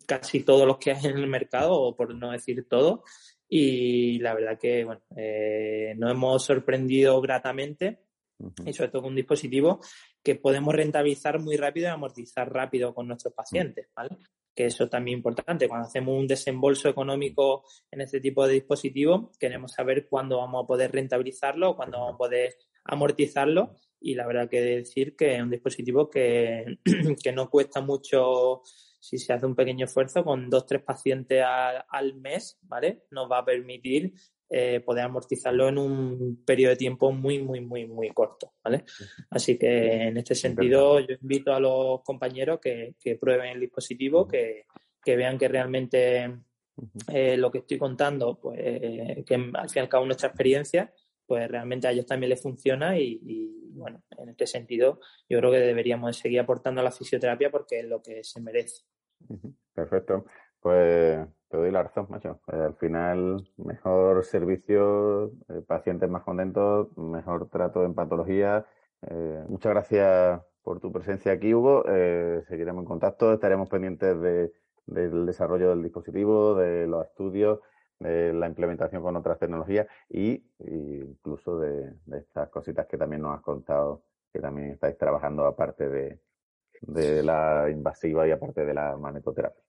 casi todos los que hay en el mercado, o por no decir todo, y la verdad que, bueno, eh, nos hemos sorprendido gratamente y sobre todo con un dispositivo que podemos rentabilizar muy rápido y amortizar rápido con nuestros pacientes, ¿vale? Que eso también importante. Cuando hacemos un desembolso económico en este tipo de dispositivo, queremos saber cuándo vamos a poder rentabilizarlo, cuándo vamos a poder amortizarlo y la verdad que decir que es un dispositivo que, <clears throat> que no cuesta mucho si se hace un pequeño esfuerzo con dos, tres pacientes al mes, ¿vale? Nos va a permitir eh, poder amortizarlo en un periodo de tiempo muy, muy, muy, muy corto, ¿vale? Así que en este sentido yo invito a los compañeros que, prueben el dispositivo, que, vean que realmente eh, lo que estoy contando, pues que al fin y al cabo nuestra experiencia, pues realmente a ellos también les funciona y, y, bueno, en este sentido yo creo que deberíamos seguir aportando a la fisioterapia porque es lo que se merece. Perfecto. Pues te doy la razón, macho. Eh, al final, mejor servicio, eh, pacientes más contentos, mejor trato en patología. Eh, muchas gracias por tu presencia aquí, Hugo. Eh, seguiremos en contacto, estaremos pendientes de, del desarrollo del dispositivo, de los estudios, de la implementación con otras tecnologías y, incluso de, estas cositas que también nos has contado, que también estáis trabajando aparte de, de la invasiva y aparte de la magnetoterapia.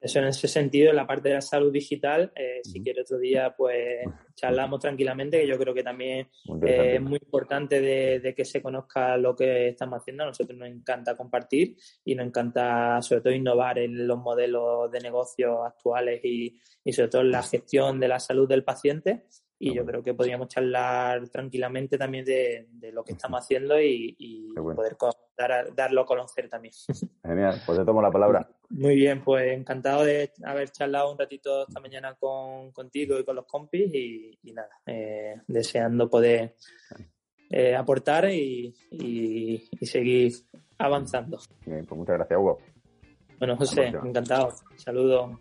Eso en ese sentido, en la parte de la salud digital, eh, si quiere otro día, pues charlamos tranquilamente, que yo creo que también eh, es muy importante de, que se conozca lo que estamos haciendo. A nosotros nos encanta compartir y nos encanta, sobre todo, innovar en los modelos de negocio actuales y, y sobre todo en la gestión de la salud del paciente y yo creo que podríamos charlar tranquilamente también de, lo que estamos haciendo y, poder darlo a conocer también. <laughs> Genial, pues te tomo la palabra. Muy bien, pues encantado de haber charlado un ratito esta mañana con, contigo y con los compis y, nada, eh, deseando poder eh, aportar y, seguir avanzando. Bien, pues muchas gracias, Hugo. Bueno, José, encantado. Saludos.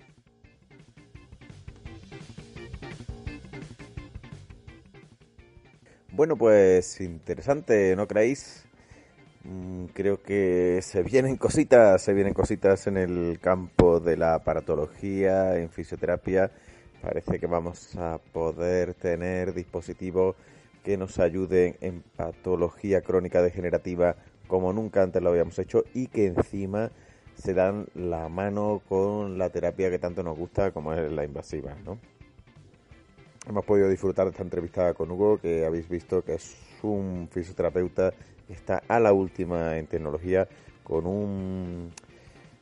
Bueno, pues interesante, ¿no creéis? Mm, creo que se vienen cositas, se vienen cositas en el campo de la aparatología, en fisioterapia. Parece que vamos a poder tener dispositivos que nos ayuden en patología crónica degenerativa como nunca antes lo habíamos hecho y que encima se dan la mano con la terapia que tanto nos gusta como es la invasiva, ¿no? Hemos podido disfrutar de esta entrevista con Hugo, que habéis visto que es un fisioterapeuta está a la última en tecnología, con un...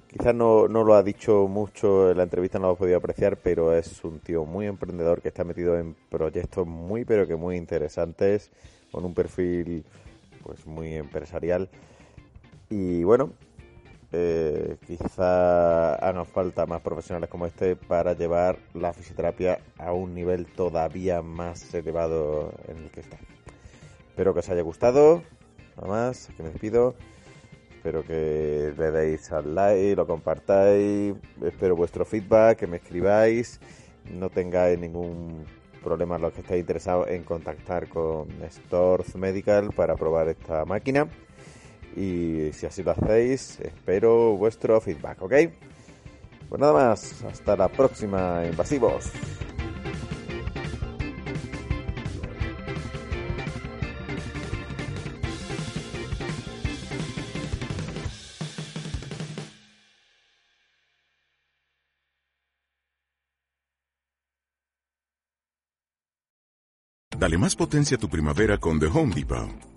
Quizás no, no lo ha dicho mucho en la entrevista, no lo he podido apreciar, pero es un tío muy emprendedor que está metido en proyectos muy, pero que muy interesantes, con un perfil pues muy empresarial. Y bueno, eh, quizá hagan falta más profesionales como este para llevar la fisioterapia a un nivel todavía más elevado en el que está. Espero que os haya gustado. Nada más, que me despido. Espero que le deis al like, lo compartáis. Espero vuestro feedback, que me escribáis. No tengáis ningún problema los que estéis interesados en contactar con Storz Medical para probar esta máquina y si así lo hacéis, espero vuestro feedback, ¿ok? Pues nada más, hasta la próxima, invasivos. Dale más potencia a tu primavera con The Home Depot.